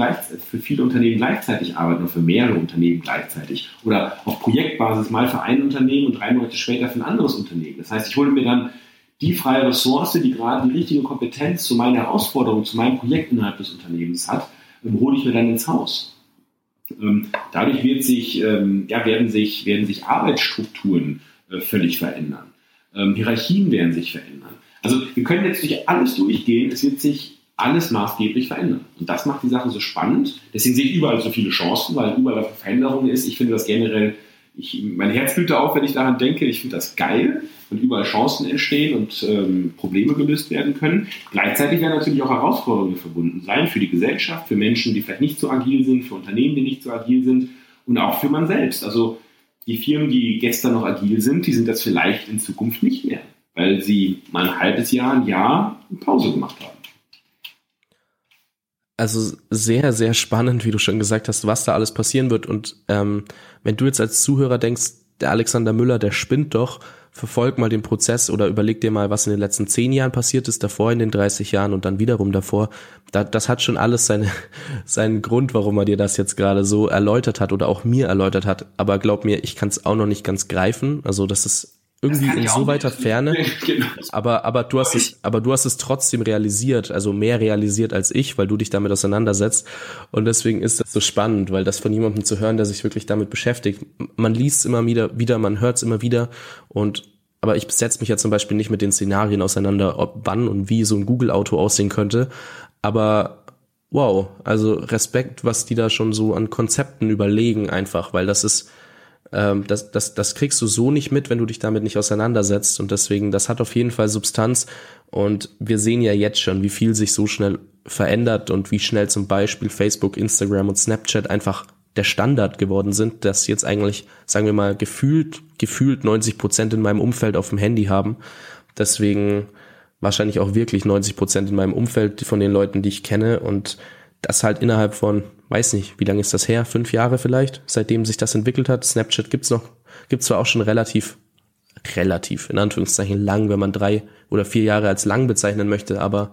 Speaker 2: für viele Unternehmen gleichzeitig arbeiten oder für mehrere Unternehmen gleichzeitig oder auf Projektbasis mal für ein Unternehmen und drei Monate später für ein anderes Unternehmen. Das heißt, ich hole mir dann die freie Ressource, die gerade die richtige Kompetenz zu meiner Herausforderung, zu meinem Projekt innerhalb des Unternehmens hat, ähm, hole ich mir dann ins Haus. Ähm, dadurch wird sich, ähm, ja, werden, sich, werden sich Arbeitsstrukturen äh, völlig verändern. Hierarchien werden sich verändern. Also wir können jetzt durch alles durchgehen, es wird sich alles maßgeblich verändern. Und das macht die Sache so spannend. Deswegen sehe ich überall so viele Chancen, weil überall Veränderung ist. Ich finde das generell, ich, mein Herz blüht auf, wenn ich daran denke. Ich finde das geil, wenn überall Chancen entstehen und ähm, Probleme gelöst werden können. Gleichzeitig werden natürlich auch Herausforderungen verbunden sein für die Gesellschaft, für Menschen, die vielleicht nicht so agil sind, für Unternehmen, die nicht so agil sind und auch für man selbst. Also die Firmen, die gestern noch agil sind, die sind das vielleicht in Zukunft nicht mehr weil sie mal ein halbes Jahr, ein Jahr Pause gemacht haben.
Speaker 1: Also sehr, sehr spannend, wie du schon gesagt hast, was da alles passieren wird. Und ähm, wenn du jetzt als Zuhörer denkst, der Alexander Müller, der spinnt doch, verfolg mal den Prozess oder überleg dir mal, was in den letzten zehn Jahren passiert ist, davor in den 30 Jahren und dann wiederum davor. Da, das hat schon alles seine, seinen Grund, warum er dir das jetzt gerade so erläutert hat oder auch mir erläutert hat. Aber glaub mir, ich kann es auch noch nicht ganz greifen. Also das ist irgendwie in so weiter Ferne. genau. Aber, aber du hast es, aber du hast es trotzdem realisiert, also mehr realisiert als ich, weil du dich damit auseinandersetzt. Und deswegen ist das so spannend, weil das von jemandem zu hören, der sich wirklich damit beschäftigt. Man liest es immer wieder, wieder, man hört es immer wieder. Und, aber ich setze mich ja zum Beispiel nicht mit den Szenarien auseinander, ob wann und wie so ein Google-Auto aussehen könnte. Aber wow, also Respekt, was die da schon so an Konzepten überlegen einfach, weil das ist, ähm, das, das, das kriegst du so nicht mit, wenn du dich damit nicht auseinandersetzt. Und deswegen, das hat auf jeden Fall Substanz. Und wir sehen ja jetzt schon, wie viel sich so schnell verändert und wie schnell zum Beispiel Facebook, Instagram und Snapchat einfach der Standard geworden sind, dass jetzt eigentlich, sagen wir mal, gefühlt, gefühlt 90 Prozent in meinem Umfeld auf dem Handy haben. Deswegen wahrscheinlich auch wirklich 90 Prozent in meinem Umfeld von den Leuten, die ich kenne und das halt innerhalb von weiß nicht, wie lange ist das her? Fünf Jahre vielleicht, seitdem sich das entwickelt hat. Snapchat gibt's noch, gibt's zwar auch schon relativ, relativ, in Anführungszeichen lang, wenn man drei oder vier Jahre als lang bezeichnen möchte, aber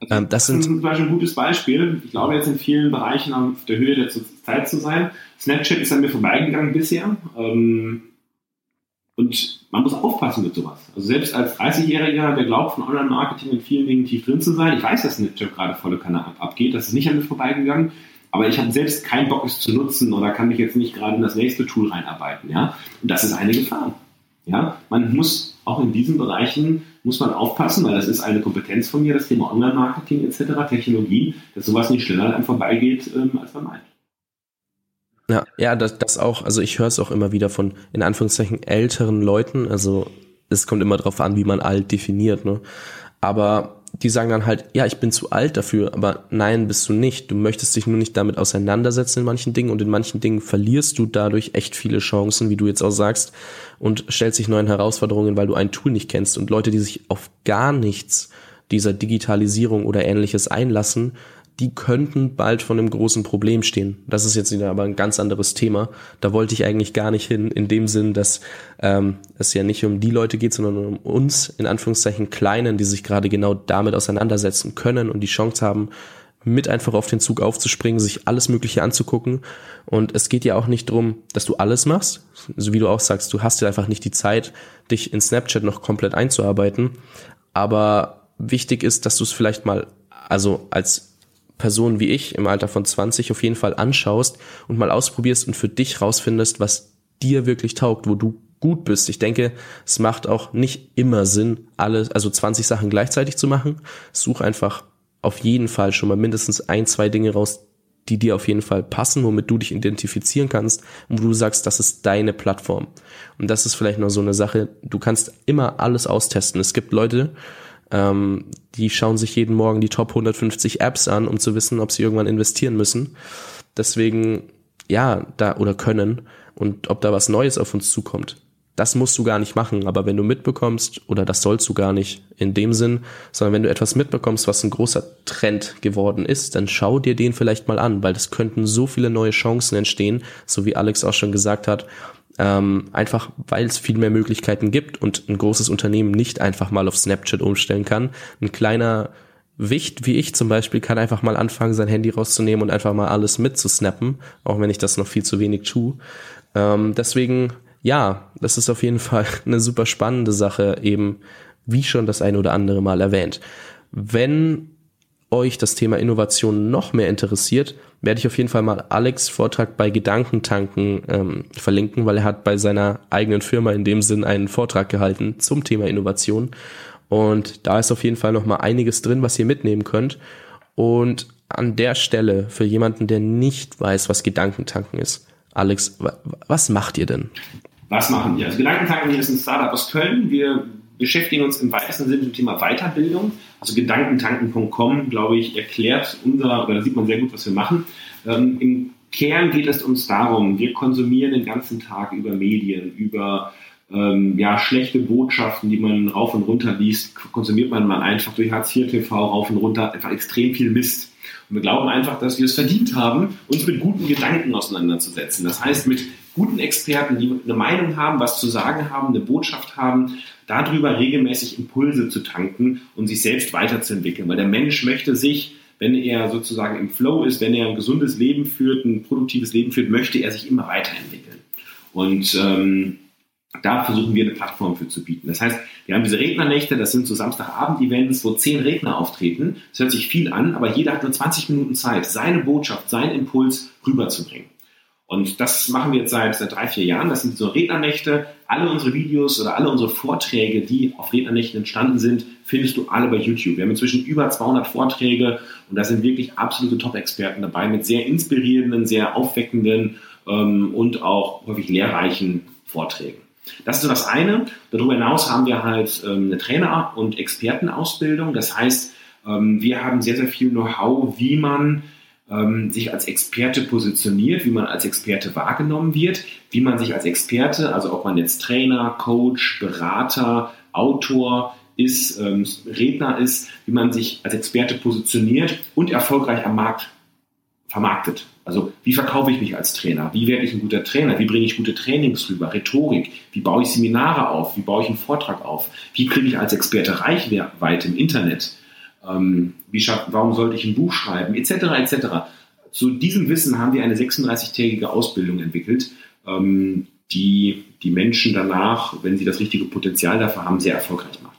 Speaker 2: also, ähm, das, das sind zum Beispiel ein gutes Beispiel. Ich glaube jetzt in vielen Bereichen auf der Höhe der Zeit zu sein. Snapchat ist an mir vorbeigegangen bisher. Ähm, und man muss aufpassen mit sowas. Also selbst als 30-Jähriger, der glaubt, von Online-Marketing in vielen Dingen tief drin zu sein, ich weiß, dass Snapchat gerade volle Kanne abgeht, das ist nicht an mir vorbeigegangen. Aber ich habe selbst keinen Bock, es zu nutzen oder kann mich jetzt nicht gerade in das nächste Tool reinarbeiten. Ja? Und das ist eine Gefahr. Ja? Man muss auch in diesen Bereichen muss man aufpassen, weil das ist eine Kompetenz von mir, das Thema Online-Marketing etc., Technologie, dass sowas nicht schneller einem vorbeigeht, ähm, als man meint.
Speaker 1: Ja, ja, das, das auch, also ich höre es auch immer wieder von, in Anführungszeichen, älteren Leuten, also es kommt immer darauf an, wie man alt definiert, ne? Aber die sagen dann halt, ja, ich bin zu alt dafür, aber nein, bist du nicht. Du möchtest dich nur nicht damit auseinandersetzen in manchen Dingen und in manchen Dingen verlierst du dadurch echt viele Chancen, wie du jetzt auch sagst, und stellst dich neuen Herausforderungen, weil du ein Tool nicht kennst. Und Leute, die sich auf gar nichts dieser Digitalisierung oder ähnliches einlassen, die könnten bald von einem großen Problem stehen. Das ist jetzt wieder aber ein ganz anderes Thema. Da wollte ich eigentlich gar nicht hin, in dem Sinn, dass ähm, es ja nicht um die Leute geht, sondern um uns, in Anführungszeichen Kleinen, die sich gerade genau damit auseinandersetzen können und die Chance haben, mit einfach auf den Zug aufzuspringen, sich alles Mögliche anzugucken. Und es geht ja auch nicht drum, dass du alles machst, so wie du auch sagst, du hast ja einfach nicht die Zeit, dich in Snapchat noch komplett einzuarbeiten. Aber wichtig ist, dass du es vielleicht mal, also als Person wie ich im Alter von 20 auf jeden Fall anschaust und mal ausprobierst und für dich rausfindest, was dir wirklich taugt, wo du gut bist. Ich denke, es macht auch nicht immer Sinn, alle, also 20 Sachen gleichzeitig zu machen. Such einfach auf jeden Fall schon mal mindestens ein, zwei Dinge raus, die dir auf jeden Fall passen, womit du dich identifizieren kannst und wo du sagst, das ist deine Plattform. Und das ist vielleicht noch so eine Sache, du kannst immer alles austesten. Es gibt Leute, ähm, die schauen sich jeden Morgen die Top 150 Apps an, um zu wissen, ob sie irgendwann investieren müssen. Deswegen, ja, da oder können und ob da was Neues auf uns zukommt. Das musst du gar nicht machen, aber wenn du mitbekommst, oder das sollst du gar nicht in dem Sinn, sondern wenn du etwas mitbekommst, was ein großer Trend geworden ist, dann schau dir den vielleicht mal an, weil das könnten so viele neue Chancen entstehen, so wie Alex auch schon gesagt hat, ähm, einfach weil es viel mehr Möglichkeiten gibt und ein großes Unternehmen nicht einfach mal auf Snapchat umstellen kann. Ein kleiner Wicht wie ich zum Beispiel kann einfach mal anfangen, sein Handy rauszunehmen und einfach mal alles mitzusnappen, auch wenn ich das noch viel zu wenig tue. Ähm, deswegen, ja, das ist auf jeden Fall eine super spannende Sache, eben wie schon das eine oder andere Mal erwähnt. Wenn euch das Thema Innovation noch mehr interessiert, werde ich auf jeden Fall mal Alex Vortrag bei Gedankentanken ähm, verlinken, weil er hat bei seiner eigenen Firma in dem Sinn einen Vortrag gehalten zum Thema Innovation. Und da ist auf jeden Fall noch mal einiges drin, was ihr mitnehmen könnt. Und an der Stelle für jemanden, der nicht weiß, was Gedankentanken ist, Alex, was macht ihr denn?
Speaker 2: Was machen wir? Also Gedankentanken ist ein Startup aus Köln. Wir beschäftigen uns im weitesten Sinne mit dem Thema Weiterbildung. Also Gedankentanken.com, glaube ich, erklärt unser, oder da sieht man sehr gut, was wir machen. Ähm, Im Kern geht es uns darum, wir konsumieren den ganzen Tag über Medien, über ähm, ja, schlechte Botschaften, die man rauf und runter liest, konsumiert man mal einfach durch Hartz IV TV rauf und runter einfach extrem viel Mist. Und wir glauben einfach, dass wir es verdient haben, uns mit guten Gedanken auseinanderzusetzen. Das heißt, mit guten Experten, die eine Meinung haben, was zu sagen haben, eine Botschaft haben, darüber regelmäßig Impulse zu tanken und sich selbst weiterzuentwickeln. Weil der Mensch möchte sich, wenn er sozusagen im Flow ist, wenn er ein gesundes Leben führt, ein produktives Leben führt, möchte er sich immer weiterentwickeln. Und ähm, da versuchen wir eine Plattform für zu bieten. Das heißt, wir haben diese Rednernächte, das sind so Samstagabend-Events, wo zehn Redner auftreten. Das hört sich viel an, aber jeder hat nur 20 Minuten Zeit, seine Botschaft, seinen Impuls rüberzubringen. Und das machen wir jetzt seit, seit drei, vier Jahren. Das sind so Rednernächte. Alle unsere Videos oder alle unsere Vorträge, die auf Rednernächten entstanden sind, findest du alle bei YouTube. Wir haben inzwischen über 200 Vorträge und da sind wirklich absolute Top-Experten dabei mit sehr inspirierenden, sehr aufweckenden ähm, und auch häufig lehrreichen Vorträgen. Das ist so das eine. Darüber hinaus haben wir halt ähm, eine Trainer- und Expertenausbildung. Das heißt, ähm, wir haben sehr, sehr viel Know-how, wie man ähm, sich als Experte positioniert, wie man als Experte wahrgenommen wird, wie man sich als Experte, also ob man jetzt Trainer, Coach, Berater, Autor ist, ähm, Redner ist, wie man sich als Experte positioniert und erfolgreich am Markt vermarktet. Also wie verkaufe ich mich als Trainer? Wie werde ich ein guter Trainer? Wie bringe ich gute Trainings rüber? Rhetorik? Wie baue ich Seminare auf? Wie baue ich einen Vortrag auf? Wie kriege ich als Experte Reichweite im Internet? Ähm, wie schaff, warum sollte ich ein Buch schreiben, etc. etc. Zu diesem Wissen haben wir eine 36-tägige Ausbildung entwickelt, ähm, die die Menschen danach, wenn sie das richtige Potenzial dafür haben, sehr erfolgreich macht.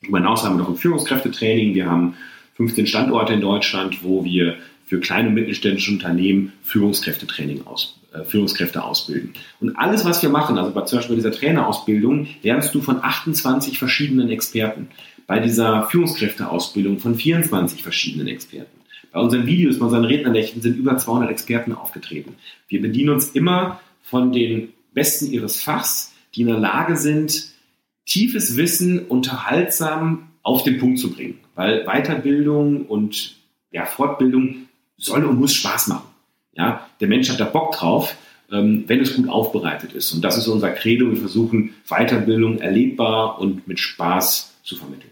Speaker 2: Darüber hinaus haben wir noch ein Führungskräftetraining, wir haben 15 Standorte in Deutschland, wo wir für kleine und mittelständische Unternehmen Führungskräftetraining aus, äh, Führungskräfte ausbilden. Und alles, was wir machen, also bei zum Beispiel dieser Trainerausbildung, lernst du von 28 verschiedenen Experten. Bei dieser Führungskräfteausbildung von 24 verschiedenen Experten. Bei unseren Videos, bei unseren Rednernächten sind über 200 Experten aufgetreten. Wir bedienen uns immer von den Besten ihres Fachs, die in der Lage sind, tiefes Wissen unterhaltsam auf den Punkt zu bringen. Weil Weiterbildung und ja, Fortbildung soll und muss Spaß machen. Ja, der Mensch hat da Bock drauf, ähm, wenn es gut aufbereitet ist. Und das ist unser Credo. Wir versuchen Weiterbildung erlebbar und mit Spaß zu vermitteln.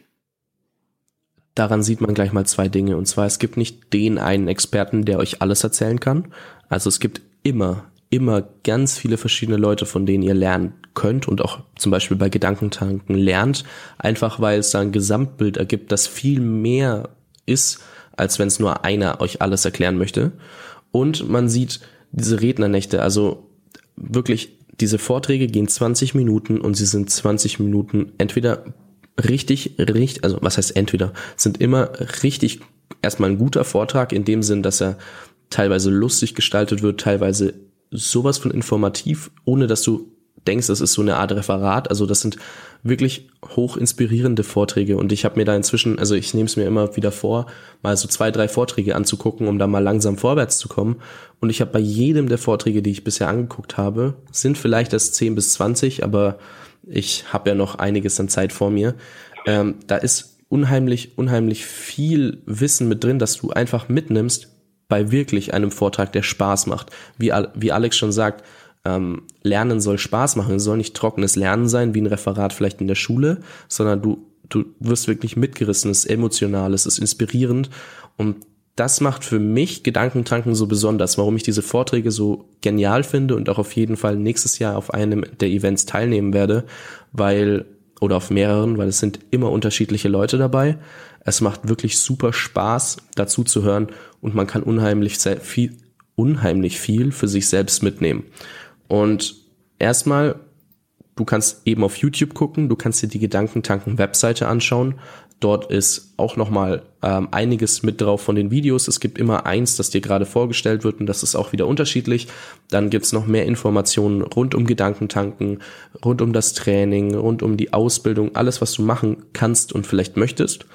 Speaker 1: Daran sieht man gleich mal zwei Dinge. Und zwar, es gibt nicht den einen Experten, der euch alles erzählen kann. Also es gibt immer, immer ganz viele verschiedene Leute, von denen ihr lernen könnt und auch zum Beispiel bei Gedankentanken lernt, einfach weil es da ein Gesamtbild ergibt, das viel mehr ist, als wenn es nur einer euch alles erklären möchte. Und man sieht diese Rednernächte, also wirklich, diese Vorträge gehen 20 Minuten und sie sind 20 Minuten entweder richtig, richtig, also was heißt entweder, sind immer richtig erstmal ein guter Vortrag in dem Sinn, dass er teilweise lustig gestaltet wird, teilweise sowas von informativ, ohne dass du denkst, das ist so eine Art Referat. Also das sind wirklich hoch inspirierende Vorträge und ich habe mir da inzwischen, also ich nehme es mir immer wieder vor, mal so zwei, drei Vorträge anzugucken, um da mal langsam vorwärts zu kommen. Und ich habe bei jedem der Vorträge, die ich bisher angeguckt habe, sind vielleicht erst 10 bis 20, aber ich habe ja noch einiges an Zeit vor mir. Ähm, da ist unheimlich, unheimlich viel Wissen mit drin, dass du einfach mitnimmst bei wirklich einem Vortrag, der Spaß macht. Wie, wie Alex schon sagt, ähm, Lernen soll Spaß machen. Es soll nicht trockenes Lernen sein, wie ein Referat vielleicht in der Schule, sondern du, du wirst wirklich mitgerissen, es ist emotional, es ist inspirierend und das macht für mich Gedankentanken so besonders, warum ich diese Vorträge so genial finde und auch auf jeden Fall nächstes Jahr auf einem der Events teilnehmen werde, weil, oder auf mehreren, weil es sind immer unterschiedliche Leute dabei. Es macht wirklich super Spaß, dazu zu hören und man kann unheimlich viel, unheimlich viel für sich selbst mitnehmen. Und erstmal, du kannst eben auf YouTube gucken, du kannst dir die Gedankentanken Webseite anschauen. Dort ist auch nochmal ähm, einiges mit drauf von den Videos. Es gibt immer eins, das dir gerade vorgestellt wird und das ist auch wieder unterschiedlich. Dann gibt's noch mehr Informationen rund um Gedankentanken, rund um das Training, rund um die Ausbildung, alles, was du machen kannst und vielleicht möchtest.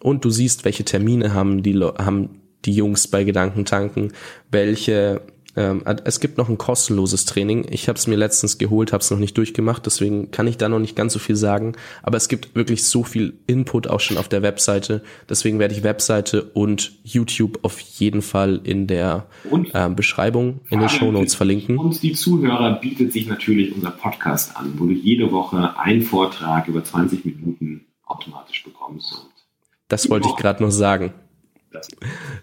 Speaker 1: Und du siehst, welche Termine haben die, haben die Jungs bei Gedankentanken, welche ähm, es gibt noch ein kostenloses Training. Ich habe es mir letztens geholt, habe es noch nicht durchgemacht, deswegen kann ich da noch nicht ganz so viel sagen. Aber es gibt wirklich so viel Input auch schon auf der Webseite. Deswegen werde ich Webseite und YouTube auf jeden Fall in der äh, Beschreibung in den Show Notes verlinken.
Speaker 2: Uns die Zuhörer bietet sich natürlich unser Podcast an, wo du jede Woche einen Vortrag über 20 Minuten automatisch bekommst.
Speaker 1: das wollte ich gerade noch sagen.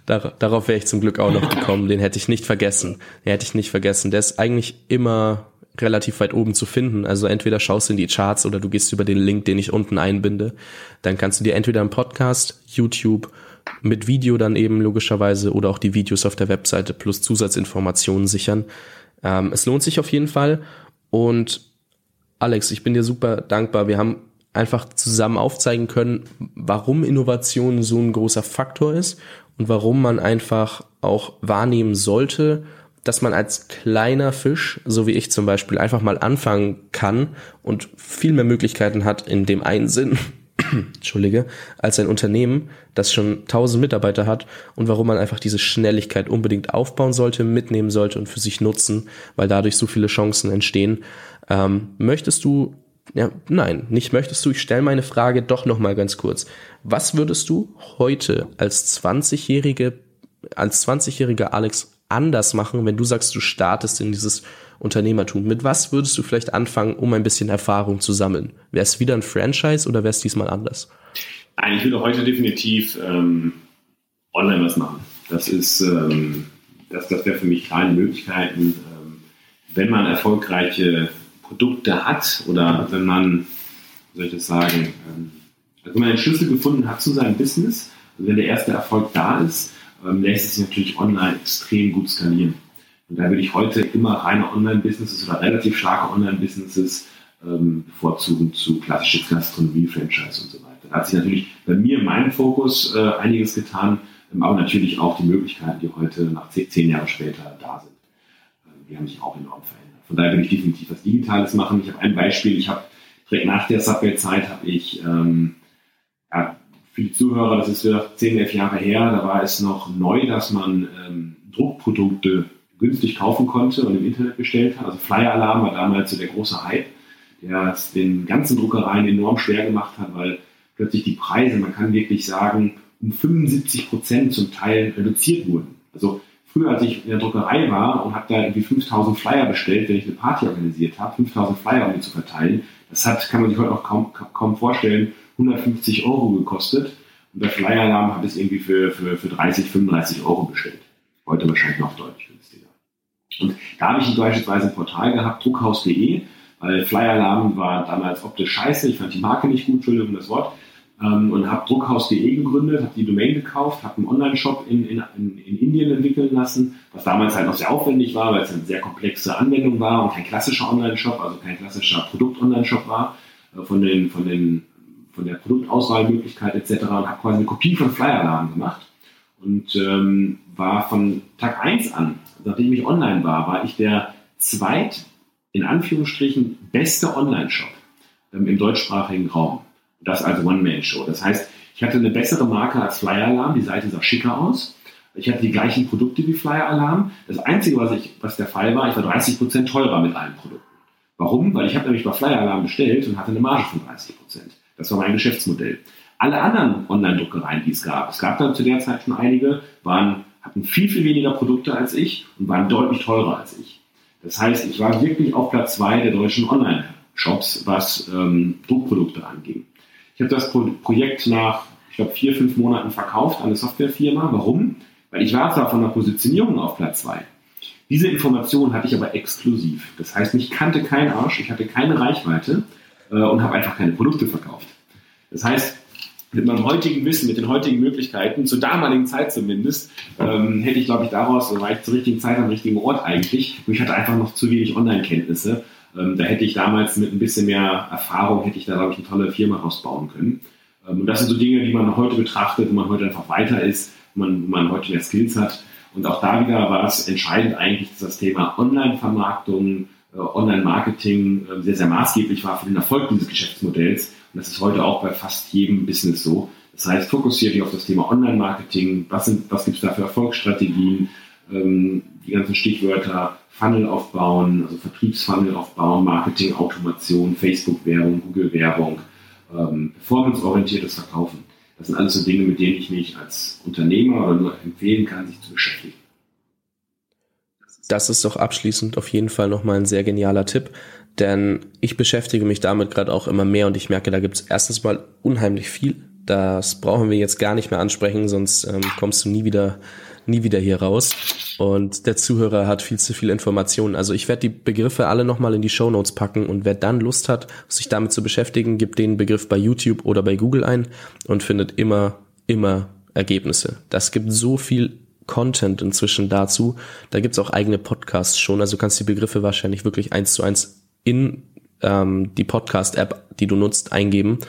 Speaker 1: Dar darauf wäre ich zum Glück auch noch gekommen. Den hätte ich nicht vergessen. Den hätte ich nicht vergessen. Der ist eigentlich immer relativ weit oben zu finden. Also entweder schaust du in die Charts oder du gehst über den Link, den ich unten einbinde. Dann kannst du dir entweder einen Podcast, YouTube mit Video dann eben logischerweise oder auch die Videos auf der Webseite plus Zusatzinformationen sichern. Ähm, es lohnt sich auf jeden Fall. Und Alex, ich bin dir super dankbar. Wir haben einfach zusammen aufzeigen können, warum Innovation so ein großer Faktor ist und warum man einfach auch wahrnehmen sollte, dass man als kleiner Fisch, so wie ich zum Beispiel, einfach mal anfangen kann und viel mehr Möglichkeiten hat in dem einen Sinn, Entschuldige, als ein Unternehmen, das schon tausend Mitarbeiter hat und warum man einfach diese Schnelligkeit unbedingt aufbauen sollte, mitnehmen sollte und für sich nutzen, weil dadurch so viele Chancen entstehen. Ähm, möchtest du ja, nein, nicht möchtest du. Ich stelle meine Frage doch noch mal ganz kurz. Was würdest du heute als 20-jährige, als 20-jähriger Alex anders machen, wenn du sagst, du startest in dieses Unternehmertum? Mit was würdest du vielleicht anfangen, um ein bisschen Erfahrung zu sammeln? Wäre es wieder ein Franchise oder wäre es diesmal anders?
Speaker 2: Nein, ich würde heute definitiv ähm, online was machen. Das ist, ähm, das, das wäre für mich kleine Möglichkeiten. Ähm, wenn man erfolgreiche Produkte hat oder wenn man, wie soll ich das sagen, ähm, also wenn man einen Schlüssel gefunden hat zu seinem Business, also wenn der erste Erfolg da ist, ähm, lässt es sich natürlich online extrem gut skalieren. Und da würde ich heute immer reine Online-Businesses oder relativ starke Online-Businesses ähm, bevorzugen zu klassische Gastronomie, Franchise und so weiter. Da hat sich natürlich bei mir in meinem Fokus äh, einiges getan, aber natürlich auch die Möglichkeiten, die heute nach zehn, zehn Jahre später da sind. Die haben sich auch enorm verändert. Von daher will ich definitiv was Digitales machen. Ich habe ein Beispiel, ich habe direkt nach der Subway-Zeit habe ich ähm, ja, für die Zuhörer, das ist wieder 10, 11 Jahre her, da war es noch neu, dass man ähm, Druckprodukte günstig kaufen konnte und im Internet bestellt hat. Also Flyer Alarm war damals so der große Hype, der es den ganzen Druckereien enorm schwer gemacht hat, weil plötzlich die Preise, man kann wirklich sagen, um 75 Prozent zum Teil reduziert wurden. Also früher, als ich in der Druckerei war und habe da irgendwie 5000 Flyer bestellt, wenn ich eine Party organisiert habe, 5000 Flyer um die zu verteilen, das hat, kann man sich heute noch kaum, kaum vorstellen, 150 Euro gekostet. Und der Flyer-Alarm hat es irgendwie für, für, für 30, 35 Euro bestellt. Heute wahrscheinlich noch deutlich günstiger. Und da habe ich beispielsweise ein Portal gehabt, druckhaus.de, weil Flyer-Alarm war damals optisch scheiße. Ich fand die Marke nicht gut, Entschuldigung das Wort. Ähm, und habe druckhaus.de gegründet, habe die Domain gekauft, habe einen Online-Shop in, in, in Indien entwickeln lassen, was damals halt noch sehr aufwendig war, weil es eine sehr komplexe Anwendung war und kein klassischer Online-Shop, also kein klassischer Produkt-Online-Shop war, äh, von den, von den von der Produktauswahlmöglichkeit etc. und habe quasi eine Kopie von Flyer-Alarm gemacht und ähm, war von Tag 1 an, nachdem ich online war, war ich der zweit, in Anführungsstrichen, beste Online-Shop ähm, im deutschsprachigen Raum. Das also One-Man-Show. Das heißt, ich hatte eine bessere Marke als Flyer Alarm, die Seite sah schicker aus. Ich hatte die gleichen Produkte wie Flyer Alarm. Das Einzige, was, ich, was der Fall war, ich war 30% teurer mit allen Produkten. Warum? Weil ich habe nämlich bei Flyer Alarm bestellt und hatte eine Marge von 30%. Das war mein Geschäftsmodell. Alle anderen Online-Druckereien, die es gab, es gab dann zu der Zeit schon einige, waren, hatten viel, viel weniger Produkte als ich und waren deutlich teurer als ich. Das heißt, ich war wirklich auf Platz zwei der deutschen Online-Shops, was ähm, Druckprodukte anging. Ich habe das Pro Projekt nach, ich glaube, vier, fünf Monaten verkauft an eine Softwarefirma. Warum? Weil ich war zwar von der Positionierung auf Platz zwei. Diese Information hatte ich aber exklusiv. Das heißt, mich kannte kein Arsch, ich hatte keine Reichweite äh, und habe einfach keine Produkte verkauft. Das heißt, mit meinem heutigen Wissen, mit den heutigen Möglichkeiten, zur damaligen Zeit zumindest, ähm, hätte ich, glaube ich, daraus, war ich zur richtigen Zeit am richtigen Ort eigentlich. Und ich hatte einfach noch zu wenig Online-Kenntnisse. Ähm, da hätte ich damals mit ein bisschen mehr Erfahrung, hätte ich da, glaube ich, eine tolle Firma rausbauen können. Ähm, und das sind so Dinge, die man heute betrachtet, wo man heute einfach weiter ist, wo man, wo man heute mehr Skills hat. Und auch da wieder war es entscheidend eigentlich, dass das Thema Online-Vermarktung, äh, Online-Marketing äh, sehr, sehr maßgeblich war für den Erfolg dieses Geschäftsmodells und das ist heute auch bei fast jedem Business so. Das heißt, fokussiert dich auf das Thema Online-Marketing. Was, was gibt es da für Erfolgsstrategien? Ähm, die ganzen Stichwörter Funnel aufbauen, also Vertriebsfunnel aufbauen, Marketing, Automation, Facebook-Werbung, Google-Werbung, ähm, performanceorientiertes Verkaufen. Das sind alles so Dinge, mit denen ich mich als Unternehmer oder nur empfehlen kann, sich zu beschäftigen.
Speaker 1: Das ist doch abschließend auf jeden Fall nochmal ein sehr genialer Tipp. Denn ich beschäftige mich damit gerade auch immer mehr und ich merke, da gibt es erstens mal unheimlich viel. Das brauchen wir jetzt gar nicht mehr ansprechen, sonst ähm, kommst du nie wieder, nie wieder hier raus. Und der Zuhörer hat viel zu viel Informationen. Also ich werde die Begriffe alle nochmal in die Show Notes packen und wer dann Lust hat, sich damit zu beschäftigen, gibt den Begriff bei YouTube oder bei Google ein und findet immer, immer Ergebnisse. Das gibt so viel Content inzwischen dazu. Da gibt's auch eigene Podcasts schon. Also du kannst die Begriffe wahrscheinlich wirklich eins zu eins in ähm, die Podcast-App, die du nutzt, eingeben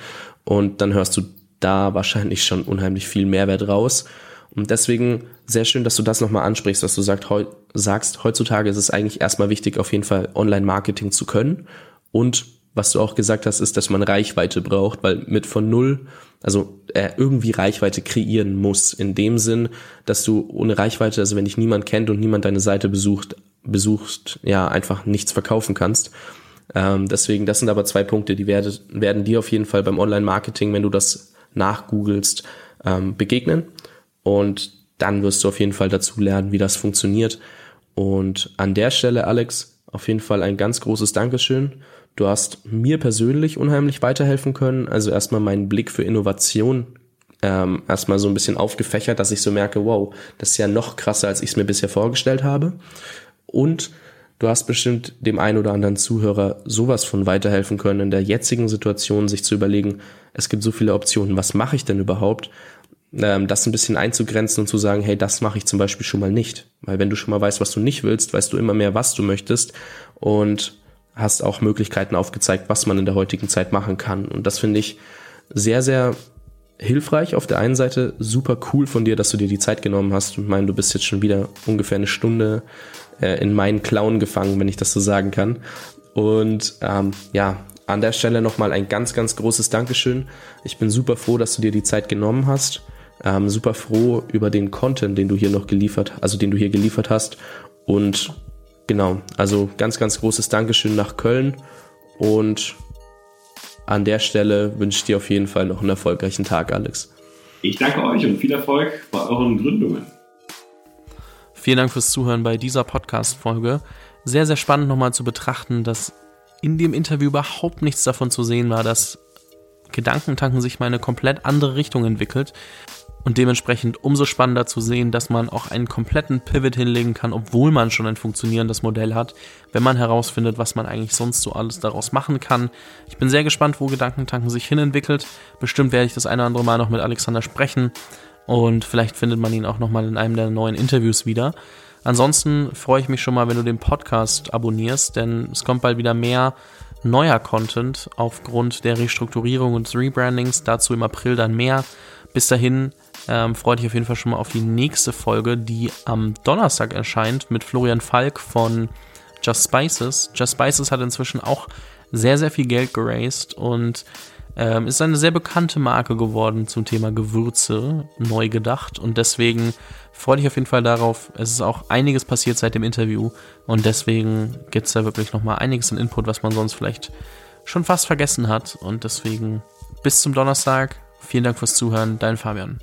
Speaker 1: und dann hörst du da wahrscheinlich schon unheimlich viel Mehrwert raus. Und deswegen sehr schön, dass du das nochmal ansprichst, dass du sagt, heu, sagst, heutzutage ist es eigentlich erstmal wichtig, auf jeden Fall Online-Marketing zu können. Und was du auch gesagt hast, ist, dass man Reichweite braucht, weil mit von null, also äh, irgendwie Reichweite kreieren muss. In dem Sinn, dass du ohne Reichweite, also wenn dich niemand kennt und niemand deine Seite besucht, besuchst, ja, einfach nichts verkaufen kannst. Ähm, deswegen, das sind aber zwei Punkte, die werden, werden dir auf jeden Fall beim Online-Marketing, wenn du das nachgoogelst, ähm, begegnen. Und dann wirst du auf jeden Fall dazu lernen, wie das funktioniert. Und an der Stelle, Alex, auf jeden Fall ein ganz großes Dankeschön. Du hast mir persönlich unheimlich weiterhelfen können. Also erstmal meinen Blick für Innovation ähm, erstmal so ein bisschen aufgefächert, dass ich so merke, wow, das ist ja noch krasser, als ich es mir bisher vorgestellt habe. Und Du hast bestimmt dem einen oder anderen Zuhörer sowas von weiterhelfen können, in der jetzigen Situation sich zu überlegen, es gibt so viele Optionen, was mache ich denn überhaupt? Ähm, das ein bisschen einzugrenzen und zu sagen, hey, das mache ich zum Beispiel schon mal nicht. Weil wenn du schon mal weißt, was du nicht willst, weißt du immer mehr, was du möchtest und hast auch Möglichkeiten aufgezeigt, was man in der heutigen Zeit machen kann. Und das finde ich
Speaker 3: sehr, sehr hilfreich auf der einen Seite, super cool von dir, dass du dir die Zeit genommen hast. Und meine, du bist jetzt schon wieder ungefähr eine Stunde äh, in meinen Clown gefangen, wenn ich das so sagen kann. Und ähm, ja, an der Stelle nochmal ein ganz, ganz großes Dankeschön. Ich bin super froh, dass du dir die Zeit genommen hast. Ähm, super froh über den Content, den du hier noch geliefert, also den du hier geliefert hast. Und genau, also ganz, ganz großes Dankeschön nach Köln. Und an der Stelle wünsche ich dir auf jeden Fall noch einen erfolgreichen Tag, Alex.
Speaker 2: Ich danke euch und viel Erfolg bei euren Gründungen.
Speaker 3: Vielen Dank fürs Zuhören bei dieser Podcast-Folge. Sehr, sehr spannend nochmal zu betrachten, dass in dem Interview überhaupt nichts davon zu sehen war, dass Gedankentanken sich mal in eine komplett andere Richtung entwickelt und dementsprechend umso spannender zu sehen, dass man auch einen kompletten Pivot hinlegen kann, obwohl man schon ein funktionierendes Modell hat, wenn man herausfindet, was man eigentlich sonst so alles daraus machen kann. Ich bin sehr gespannt, wo Gedankentanken sich hinentwickelt. Bestimmt werde ich das eine oder andere Mal noch mit Alexander sprechen und vielleicht findet man ihn auch nochmal in einem der neuen Interviews wieder. Ansonsten freue ich mich schon mal, wenn du den Podcast abonnierst, denn es kommt bald wieder mehr neuer Content aufgrund der Restrukturierung und des Rebrandings. Dazu im April dann mehr. Bis dahin ähm, freue dich auf jeden Fall schon mal auf die nächste Folge, die am Donnerstag erscheint mit Florian Falk von Just Spices. Just Spices hat inzwischen auch sehr, sehr viel Geld geraced und ähm, ist eine sehr bekannte Marke geworden zum Thema Gewürze, neu gedacht. Und deswegen freue dich auf jeden Fall darauf. Es ist auch einiges passiert seit dem Interview. Und deswegen gibt es da wirklich nochmal einiges an Input, was man sonst vielleicht schon fast vergessen hat. Und deswegen bis zum Donnerstag. Vielen Dank fürs Zuhören. Dein Fabian.